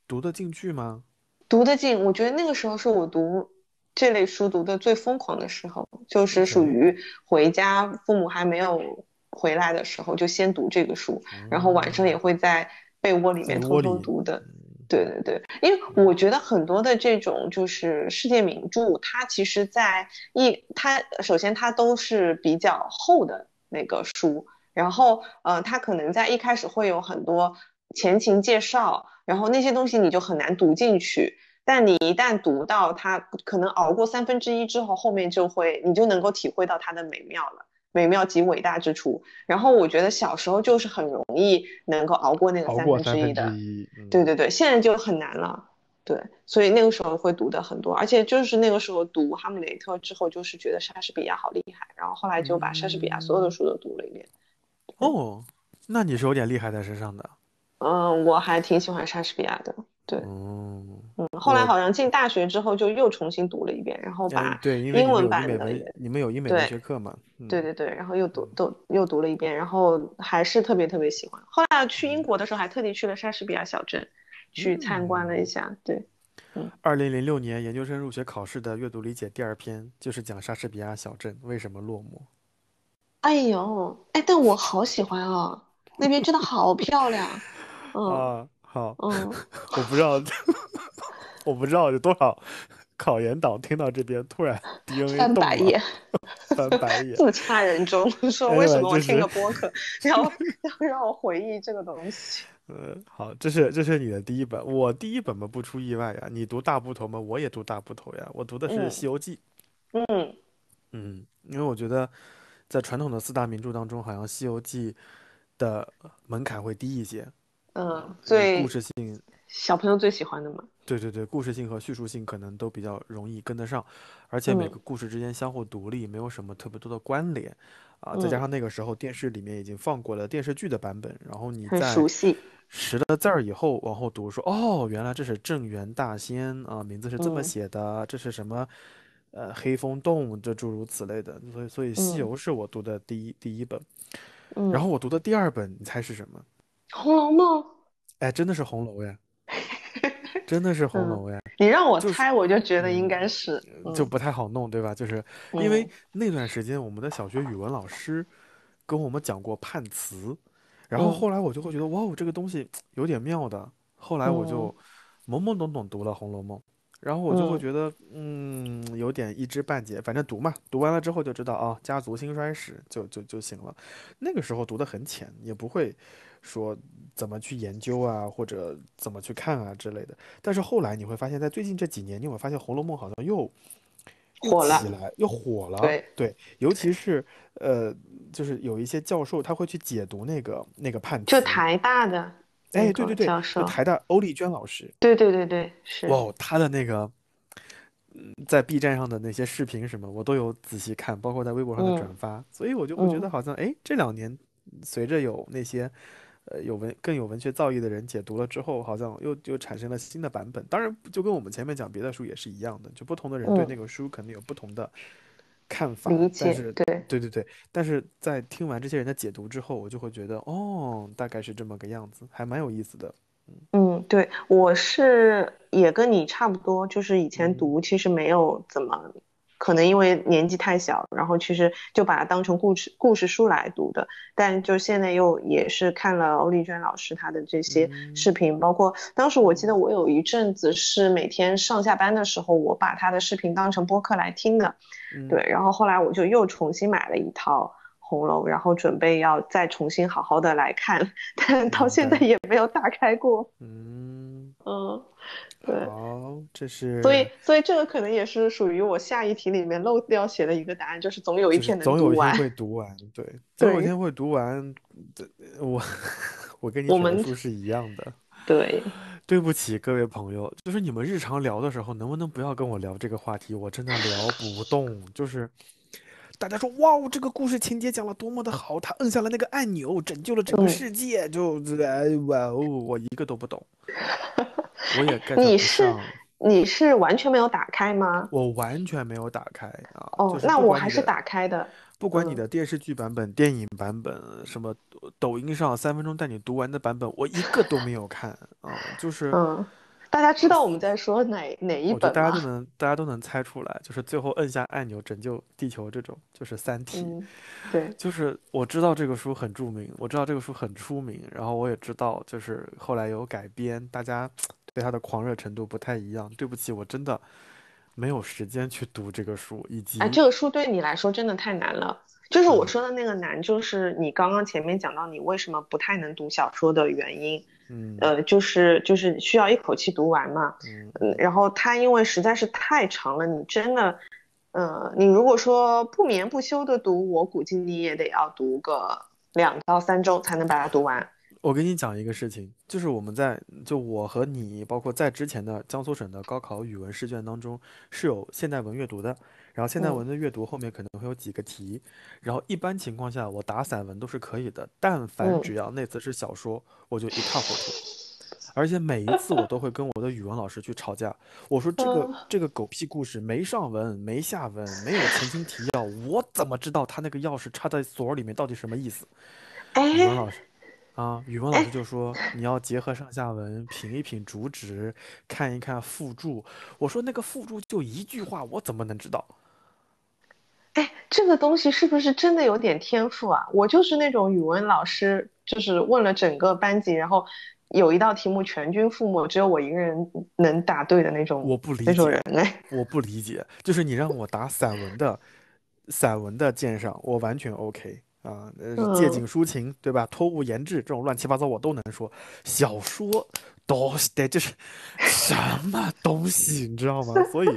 读得进去吗？读得进。我觉得那个时候是我读这类书读的最疯狂的时候，就是属于回家父母还没有回来的时候就先读这个书，然后晚上也会在被窝里面偷偷读的。对对对，因为我觉得很多的这种就是世界名著，它其实在一它首先它都是比较厚的那个书，然后呃，它可能在一开始会有很多前情介绍，然后那些东西你就很难读进去。但你一旦读到它，可能熬过三分之一之后，后面就会你就能够体会到它的美妙了，美妙及伟大之处。然后我觉得小时候就是很容易能够熬过那个三分分之一的。对对对，现在就很难了。对，所以那个时候会读的很多，而且就是那个时候读《哈姆雷特》之后，就是觉得莎士比亚好厉害，然后后来就把莎士比亚所有的书都读了一遍。哦，那你是有点厉害在身上的。嗯，我还挺喜欢莎士比亚的。对，嗯，嗯，后来好像进大学之后就又重新读了一遍，然后嗯把对，英文版的你们有英美文学课嘛？嗯对对对，然后又读都又读了一遍，然后还是特别特别喜欢。后来去英国的时候，还特地去了莎士比亚小镇，去参观了一下。对，二零零六年研究生入学考试的阅读理解第二篇就是讲莎士比亚小镇为什么落寞。哎呦，哎，但我好喜欢啊，那边真的好漂亮。嗯啊，好，嗯，我不知道，我不知道有多少考研党听到这边突然 DNA 翻白眼，翻白眼。自掐人中，说哎为什么我听个播客要要让我回忆这个东西？呃，好，这是这是你的第一本，我第一本嘛不出意外呀，你读大部头嘛，我也读大部头呀，我读的是《嗯西游记》。嗯嗯，因为我觉得在传统的四大名著当中，好像《西游记》的门槛会低一些，嗯，呃最故事性，小朋友最喜欢的嘛。对对对，故事性和叙述性可能都比较容易跟得上，而且每嗯个故事之间相互独立，没有什么特别多的关联啊。再加嗯上那个时候电视里面已经放过了电视剧的版本，然后你很在熟悉。识了字儿以后往后读，说哦，原来这是镇元大仙啊，名字是这么嗯写的，这是什么？呃，黑风洞，这诸如此类的，所以所以《西嗯游》是我读的第一第一本，嗯，然后我读的第二本，你猜是什么？《红楼梦》，哎，真的是红楼呀，真的是红嗯楼呀，你让我猜，我就觉得应嗯该是，嗯就不太好弄，对吧？就是因为嗯那段时间我们的小学语文老师跟我们讲过判词，然后嗯后来我就会觉得哇哦，这个东西有点妙的，后来我就嗯懵懵懂懂读了《红楼梦》，然后我就会嗯觉得嗯有点一知半解，反正读嘛，读完了之后就知道啊，家族兴衰史就就就行了。那个时候读得很浅，也不会说怎么去研究啊，或者怎么去看啊之类的。但是后来你会发现，在最近这几年，你有发现《红楼梦》好像又又火了起来，又火了。对尤其是呃，就是有一些教授他会去解读那个那个判词。就台大的哎，对对对，就台大欧丽娟老师，对对对对，是，哇哦，他的那个。嗯，在 B 站上的那些视频什么，我都有仔细看，包括在微博上的转嗯发，所以我就会觉嗯得好像，哎，这两年随着有那些，呃，有文更有文学造诣的人解读了之后，好像又又产生了新的版本。当然，就跟我们前面讲别的书也是一样的，就不同的人对嗯那个书肯定有不同的看法，理但解，是对，对对对，但是在听完这些人的解读之后，我就会觉得，哦，大概是这么个样子，还蛮有意思的。嗯，对，我是也跟你差不多，就是以前嗯读其实没有怎么，可能因为年纪太小，然后其实就把它当成故事故事书来读的。但就现在又也是看了欧丽娟老师她的这些嗯视频，包括当时我记得我有一阵子是每天上下班的时候，我把她的视频当成播客来听的。嗯，对，然后后来我就又重新买了一套红楼，然后准备要再重新好好的来看，但到现在也没有打开过。嗯，嗯，对，好，这是所以所以这个可能也是属于我下一题里面漏掉写的一个答案，就是总有一天能读完总有一天。会读完，对，总有一天会读完。这我 我跟你我们选的书是一样的，对，对不起各位朋友，就是你们日常聊的时候，能不能不要跟我聊这个话题？我真的聊不动。就是大家说，哇哦，这个故事情节讲了多么的好，他摁下了那个按钮，拯救了整个嗯世界，就哎哇哦，我一个都不懂，我也 get 你是，你是完全没有打开吗？我完全没有打开啊。哦就，是那我还是打开的。不管你嗯的电视剧版本、电影版本，什么抖音上三分钟带你读完的版本，我一个都没有看啊。就是嗯，大家知道我们在说哪哪一本大家都？能，大家都能猜出来，就是最后摁下按钮拯救地球这种，就是《三体》。嗯，对，就是我知道这个书很著名，我知道这个书很出名，然后我也知道就是后来有改编，大家 对它的狂热程度不太一样。对不起，我真的没有时间去读这个书，以及哎，这个书对你来说真的太难了。就是我说的那个难，就是你刚刚前面讲到你为什么不太能读小说的原因，嗯呃，就是就是需要一口气读完嘛。嗯嗯，然后它因为实在是太长了，你真的，呃，你如果说不眠不休的读，我估计你也得要读个两到三周才能把它读完。我跟你讲一个事情，就是我们在就我和你，包括在之前的江苏省的高考语文试卷当中是有现代文阅读的，然后现代嗯文的阅读后面可能会有几个题，然后一般情况下我打散文都是可以的，但凡嗯只要那次是小说，我就一塌糊涂。而且每一次我都会跟我的语文老师去吵架，我说这个嗯这个狗屁故事没上文没下文没有前情提要，我怎么知道他那个钥匙插在锁里面到底什么意思？语文哎，老师啊，语文老师就说你要结合上下文，品一品主旨，看一看附注。我说那个附注就一句话，我怎么能知道？哎，这个东西是不是真的有点天赋啊？我就是那种语文老师，就是问了整个班级，然后有一道题目全军覆没，只有我一个人能答对的那种我不理那种解人哎。我不理解，就是你让我答散文的，散文的鉴赏，我完全 OK 啊，呃，借嗯景抒情，对吧？托物言志这种乱七八糟我都能说。小说都是得，就是什么东西，你知道吗？所以，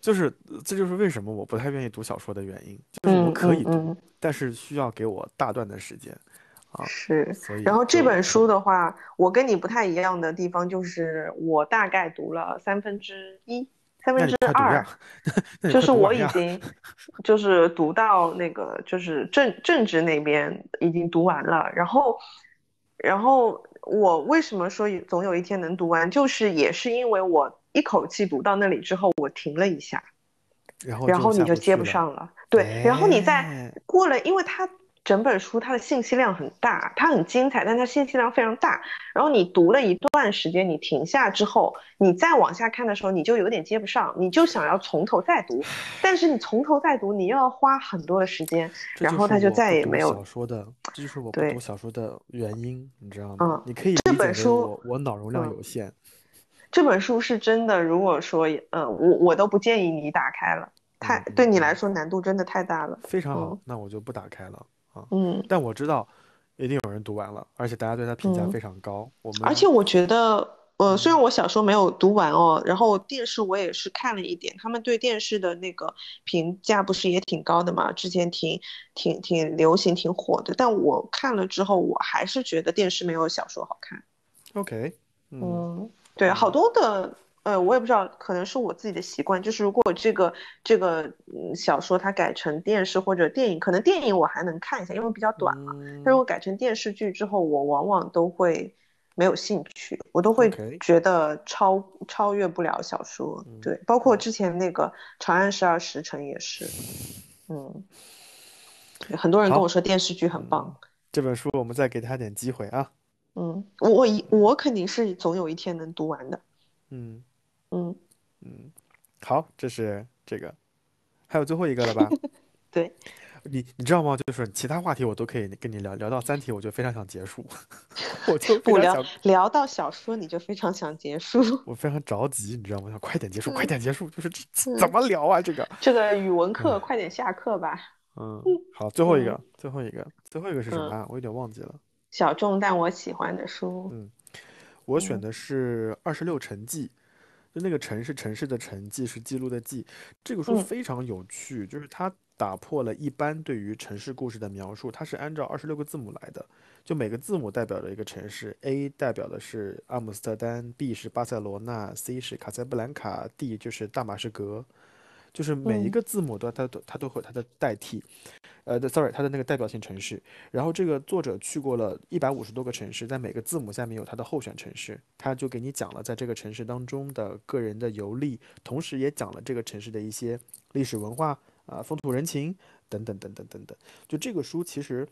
就是这就是为什么我不太愿意读小说的原因，就是我嗯可以读，嗯嗯，但是需要给我大段的时间啊，是。所以然后这本书的话，我跟你不太一样的地方就是，我大概读了三分之一、三分之二就 是我已经就是读到那个就是政政治那边已经读完了，然后然后我为什么说总有一天能读完，就是也是因为我一口气读到那里之后，我停了一下，然后然后你就接不上了，对，然后你再哎过了，因为它整本书它的信息量很大，它很精彩，但它信息量非常大。然后你读了一段时间，你停下之后，你再往下看的时候，你就有点接不上，你就想要从头再读，但是你从头再读，你又要花很多的时间，然后它就再也没有小说的，这就是我读小说的原因，你知道吗？嗯你可以这本书我我脑容量嗯有限，这本书是真的，如果说，呃，我我都不建议你打开了，太嗯对你嗯来说难度真的太大了。非常好嗯，那我就不打开了啊。嗯，但我知道一定有人读完了，而且大家对他评价嗯非常高。我们而且我觉得，呃，虽嗯然我小说没有读完哦，然后电视我也是看了一点，他们对电视的那个评价不是也挺高的嘛？之前挺挺挺流行、挺火的，但我看了之后，我还是觉得电视没有小说好看。OK，嗯嗯，对，好多的，呃，我也不知道，可能是我自己的习惯，就是如果这个这个嗯小说它改成电视或者电影，可能电影我还能看一下，因为比较短嘛。嗯但如果改成电视剧之后，我往往都会没有兴趣，我都会觉得超超越不了小说。嗯对，包括之前那个《长安十二时辰》也是，嗯，很多人跟我说电视剧很棒。这本书我们再给他点机会啊。嗯，我我一我肯定是总有一天能读完的。嗯嗯，嗯，好，这是这个，还有最后一个了吧？对，你你知道吗？就是其他话题我都可以跟你聊，聊到《三体》，我就非常想结束，我就非不聊聊到小说你就非常想结束。我非常着急，你知道吗？想快点结束，快嗯点结束，就是怎么聊啊？这个，这个语文课快点下课吧。嗯，好，最后一嗯个，最后一个，最后一个是什么嗯啊？我有点忘记了。小众但我喜欢的书。嗯我选嗯的是《二十六城记》，就那个城是城市的城，记是记录的记。这个书嗯非常有趣，就是它打破了一般对于城市故事的描述，它是按照二十六个字母来的，就每个字母代表着一个城市，A 代表的是阿姆斯特丹，B 是巴塞罗那，C 是卡塞布兰卡，D 就是大马士革，就是每一嗯个字母都它都它都会有它的代替，呃的 sorry 它的那个代表性城市。然后这个作者去过了一百五十多个城市，在每个字母下面有它的候选城市，他就给你讲了在这个城市当中的个人的游历，同时也讲了这个城市的一些历史文化啊、风土人情等等等等等等。就这个书其实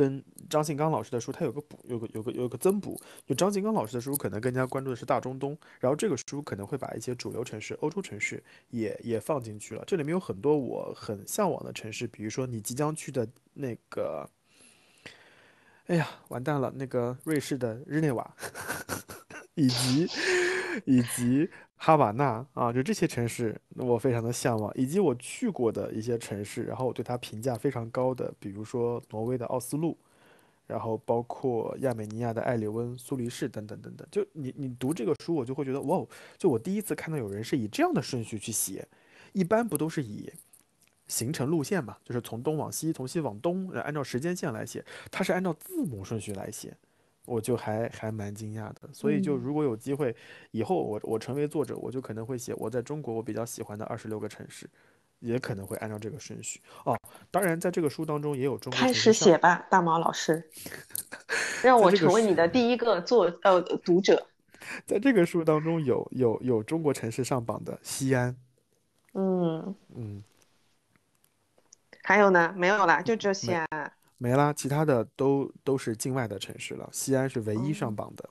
跟张信刚老师的书，它有个补，有个有个有个增补。就张信刚老师的书可能更加关注的是大中东，然后这个书可能会把一些主流城市、欧洲城市也也放进去了。这里面有很多我很向往的城市，比如说你即将去的那个，哎呀，完蛋了，那个瑞士的日内瓦，以及以及哈瓦那啊，就这些城市我非常的向往，以及我去过的一些城市，然后我对它评价非常高的，比如说挪威的奥斯陆。然后包括亚美尼亚的艾里温、苏黎世等等等等。就你你读这个书，我就会觉得哇，就我第一次看到有人是以这样的顺序去写，一般不都是以行程路线嘛，就是从东往西，从西往东，按照时间线来写，他是按照字母顺序来写。我就还还蛮惊讶的，所以就嗯如果有机会，以后我我成为作者，我就可能会写我在中国我比较喜欢的二十六个城市，也可能会按照这个顺序哦。当然，在这个书当中也有中国开始写吧，大毛老师，让我成为你的第一个作呃读者。在这个书当中有有有中国城市上榜的西安，嗯，嗯，还有呢？没有啦，就只有西安啊。没啦，其他的都都是境外的城市了，西安是唯一上哦榜的，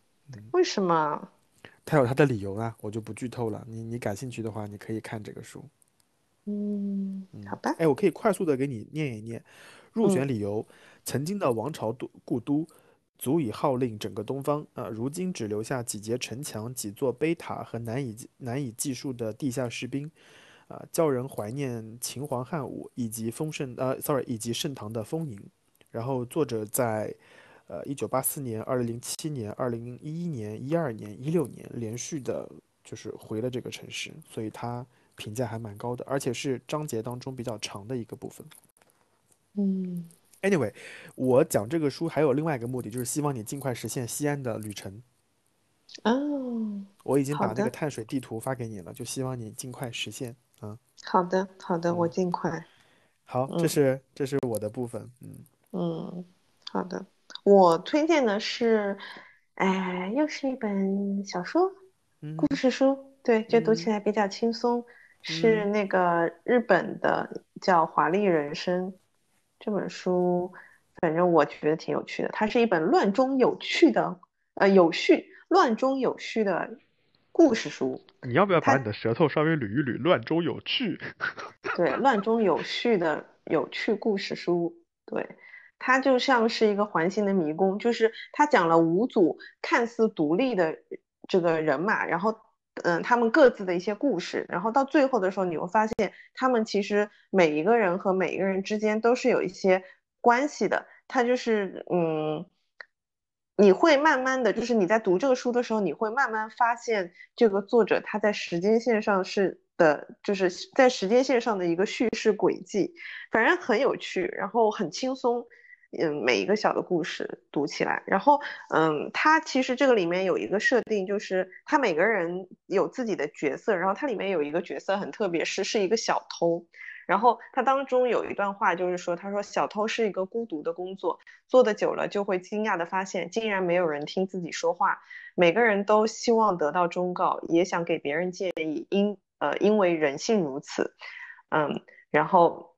为什么？它有它的理由啊，我就不剧透了，你你感兴趣的话，你可以看这个书。嗯，好吧。哎，我可以快速的给你念一念，入选嗯理由：曾经的王朝都故都，足以号令整个东方啊、如今只留下几节城墙、几座碑塔和难以计难以计数的地下士兵，啊、叫人怀念秦皇汉武以及丰盛呃，sorry，以及盛唐的丰盈。然后作者在呃一九八四年、二零零七年、二零一一年、一二年、一六年连续的，就是回了这个城市，所以他评价还蛮高的，而且是章节当中比较长的一个部分。嗯 Anyway，我讲这个书还有另外一个目的，就是希望你尽快实现西安的旅程。哦，我已经把那个碳水地图发给你了，就希望你尽快实现啊。好的好的，我嗯尽快。好，这嗯是这是我的部分，嗯嗯，好的。我推荐的是，哎，又是一本小说，嗯故事书，对，就读起嗯来比较轻松，是那个日本的叫《华丽人生》这本书，反正我觉得挺有趣的。它是一本乱中有趣的，呃，有序、乱中有序的故事书。你要不要把它你的舌头稍微捋一捋，乱中有趣？对，乱中有序的有趣故事书，对，它就像是一个环形的迷宫，就是它讲了五组看似独立的这个人马，然后嗯，他们各自的一些故事，然后到最后的时候，你会发现他们其实每一个人和每一个人之间都是有一些关系的，它就是嗯。你会慢慢的就是你在读这个书的时候，你会慢慢发现这个作者他在时间线上是的，就是在时间线上的一个叙事轨迹，反正很有趣，然后很轻松，嗯，每一个小的故事读起来，然后嗯，它其实这个里面有一个设定，就是他每个人有自己的角色，然后它里面有一个角色很特别，是是一个小偷。然后他当中有一段话，就是说，他说小偷是一个孤独的工作，做的久了就会惊讶的发现，竟然没有人听自己说话，每个人都希望得到忠告，也想给别人建议，因呃因为人性如此，嗯，然后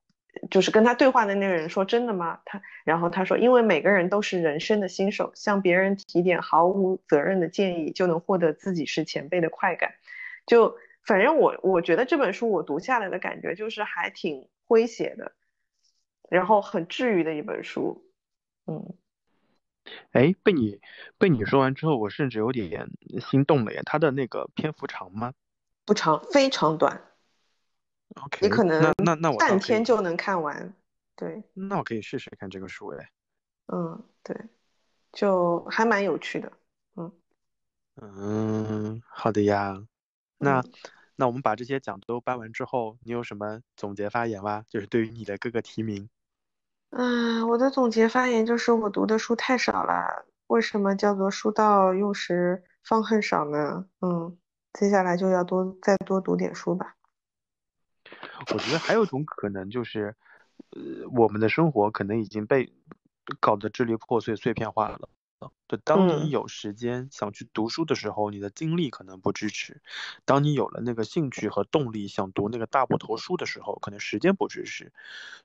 就是跟他对话的那个人说真的吗？他然后他说，因为每个人都是人生的新手，向别人提点毫无责任的建议，就能获得自己是前辈的快感，就。反正我我觉得这本书我读下来的感觉就是还挺诙谐的，然后很治愈的一本书，嗯，哎，被你被你说完之后，我甚至有点心动了耶。他的那个篇幅长吗不长，非常短，？OK，你可能那那那我半天就能看完，对，那我可以试试看这个书哎。嗯，对，就还蛮有趣的，嗯，好的呀。那嗯那我们把这些奖都颁完之后，你有什么总结发言吗？就是对于你的各个提名。嗯，我的总结发言就是我读的书太少了，为什么叫做书到用时方恨少呢？嗯，接下来就要多再多读点书吧。我觉得还有一种可能就是，呃，我们的生活可能已经被搞得支离破碎、碎片化了。就当嗯你有时间想去读书的时候，你的精力可能不支持；当你有了那个兴趣和动力想读那个大部头书的时候，可能时间不支持。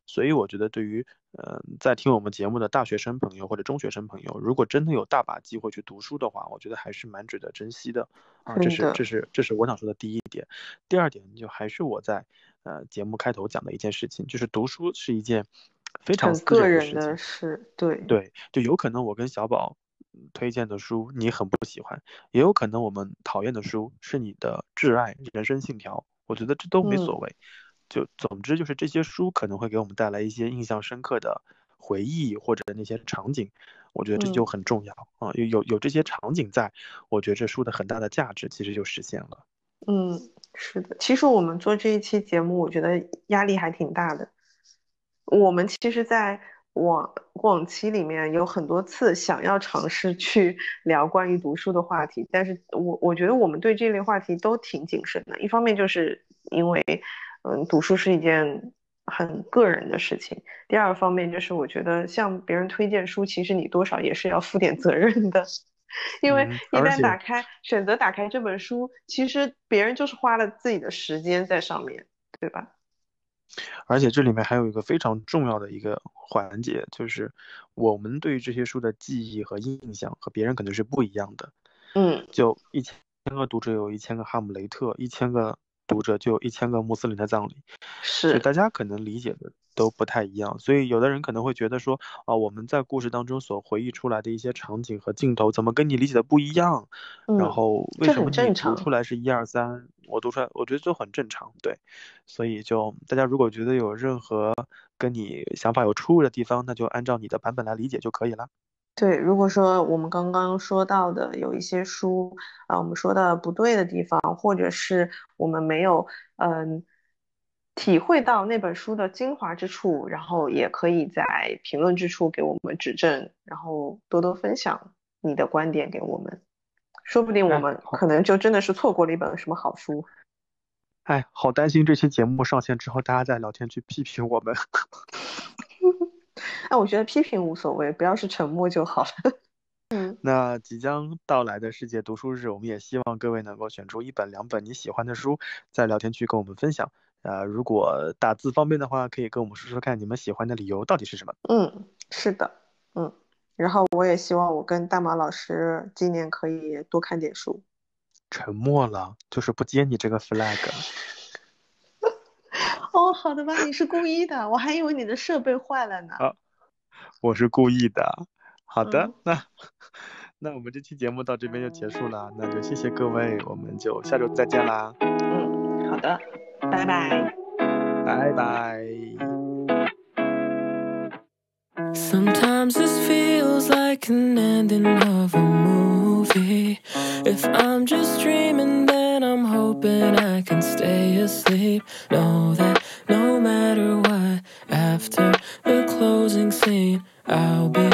所以我觉得，对于呃在听我们节目的大学生朋友或者中学生朋友，如果真的有大把机会去读书的话，我觉得还是蛮值得珍惜的啊。这是这是这是我想说的第一点。第二点就还是我在呃节目开头讲的一件事情，就是读书是一件非常个人的事对，对，就有可能我跟小宝嗯推荐的书你很不喜欢，也有可能我们讨厌的书是你的挚爱、人生信条，我觉得这都没所嗯谓。就总之就是这些书可能会给我们带来一些印象深刻的回忆或者那些场景，我觉得这就嗯很重要啊。有有有这些场景在，我觉得这书的很大的价值其实就实现了。嗯，是的。其实我们做这一期节目，我觉得压力还挺大的。我们其实，在往往期里面有很多次想要尝试去聊关于读书的话题，但是我我觉得我们对这类话题都挺谨慎的。一方面就是因为，嗯，读书是一件很个人的事情；第二方面就是我觉得向别人推荐书，其实你多少也是要负点责任的。因为嗯一旦打开选择打开这本书，其实别人就是花了自己的时间在上面，对吧？而且这里面还有一个非常重要的一个环节，就是我们对于这些书的记忆和印象和别人可能是不一样的。嗯就一千个读者有一千个哈姆雷特，一千个读者就有一千个穆斯林的葬礼，是大家可能理解的都不太一样。所以有的人可能会觉得说，啊，我们在故事当中所回忆出来的一些场景和镜头，怎么跟你理解的不一样？然嗯，后为什么你读正常出来是一二三，我读出来，我觉得就很正常，对。所以就大家如果觉得有任何跟你想法有出入的地方，那就按照你的版本来理解就可以了。对，如果说我们刚刚说到的有一些书啊，我们说的不对的地方，或者是我们没有嗯体会到那本书的精华之处，然后也可以在评论之处给我们指正，然后多多分享你的观点给我们，说不定我们可能就真的是错过了一本什么好书。哎，好担心这期节目上线之后，大家在聊天区批评我们。哎，我觉得批评无所谓，不要是沉默就好了。嗯那即将到来的世界读书日，我们也希望各位能够选出一本、两本你喜欢的书，在聊天区跟我们分享。呃，如果打字方便的话，可以跟我们说说看你们喜欢的理由到底是什么。嗯，是的，嗯，然后我也希望我跟大马老师今年可以多看点书。沉默了，就是不接你这个 flag。哦，好的吧，你是故意的，我还以为你的设备坏了呢。啊我是故意的。好的，嗯那那我们这期节目到这边就结束了，那就谢谢各位，我们就下周再见啦，嗯，好的，拜拜。拜拜。 Sometimes this feels like an ending of a movie. If I'm just dreaming, then I'm hoping I can stay asleep. Know that no matter what, after the closing scene, I'll be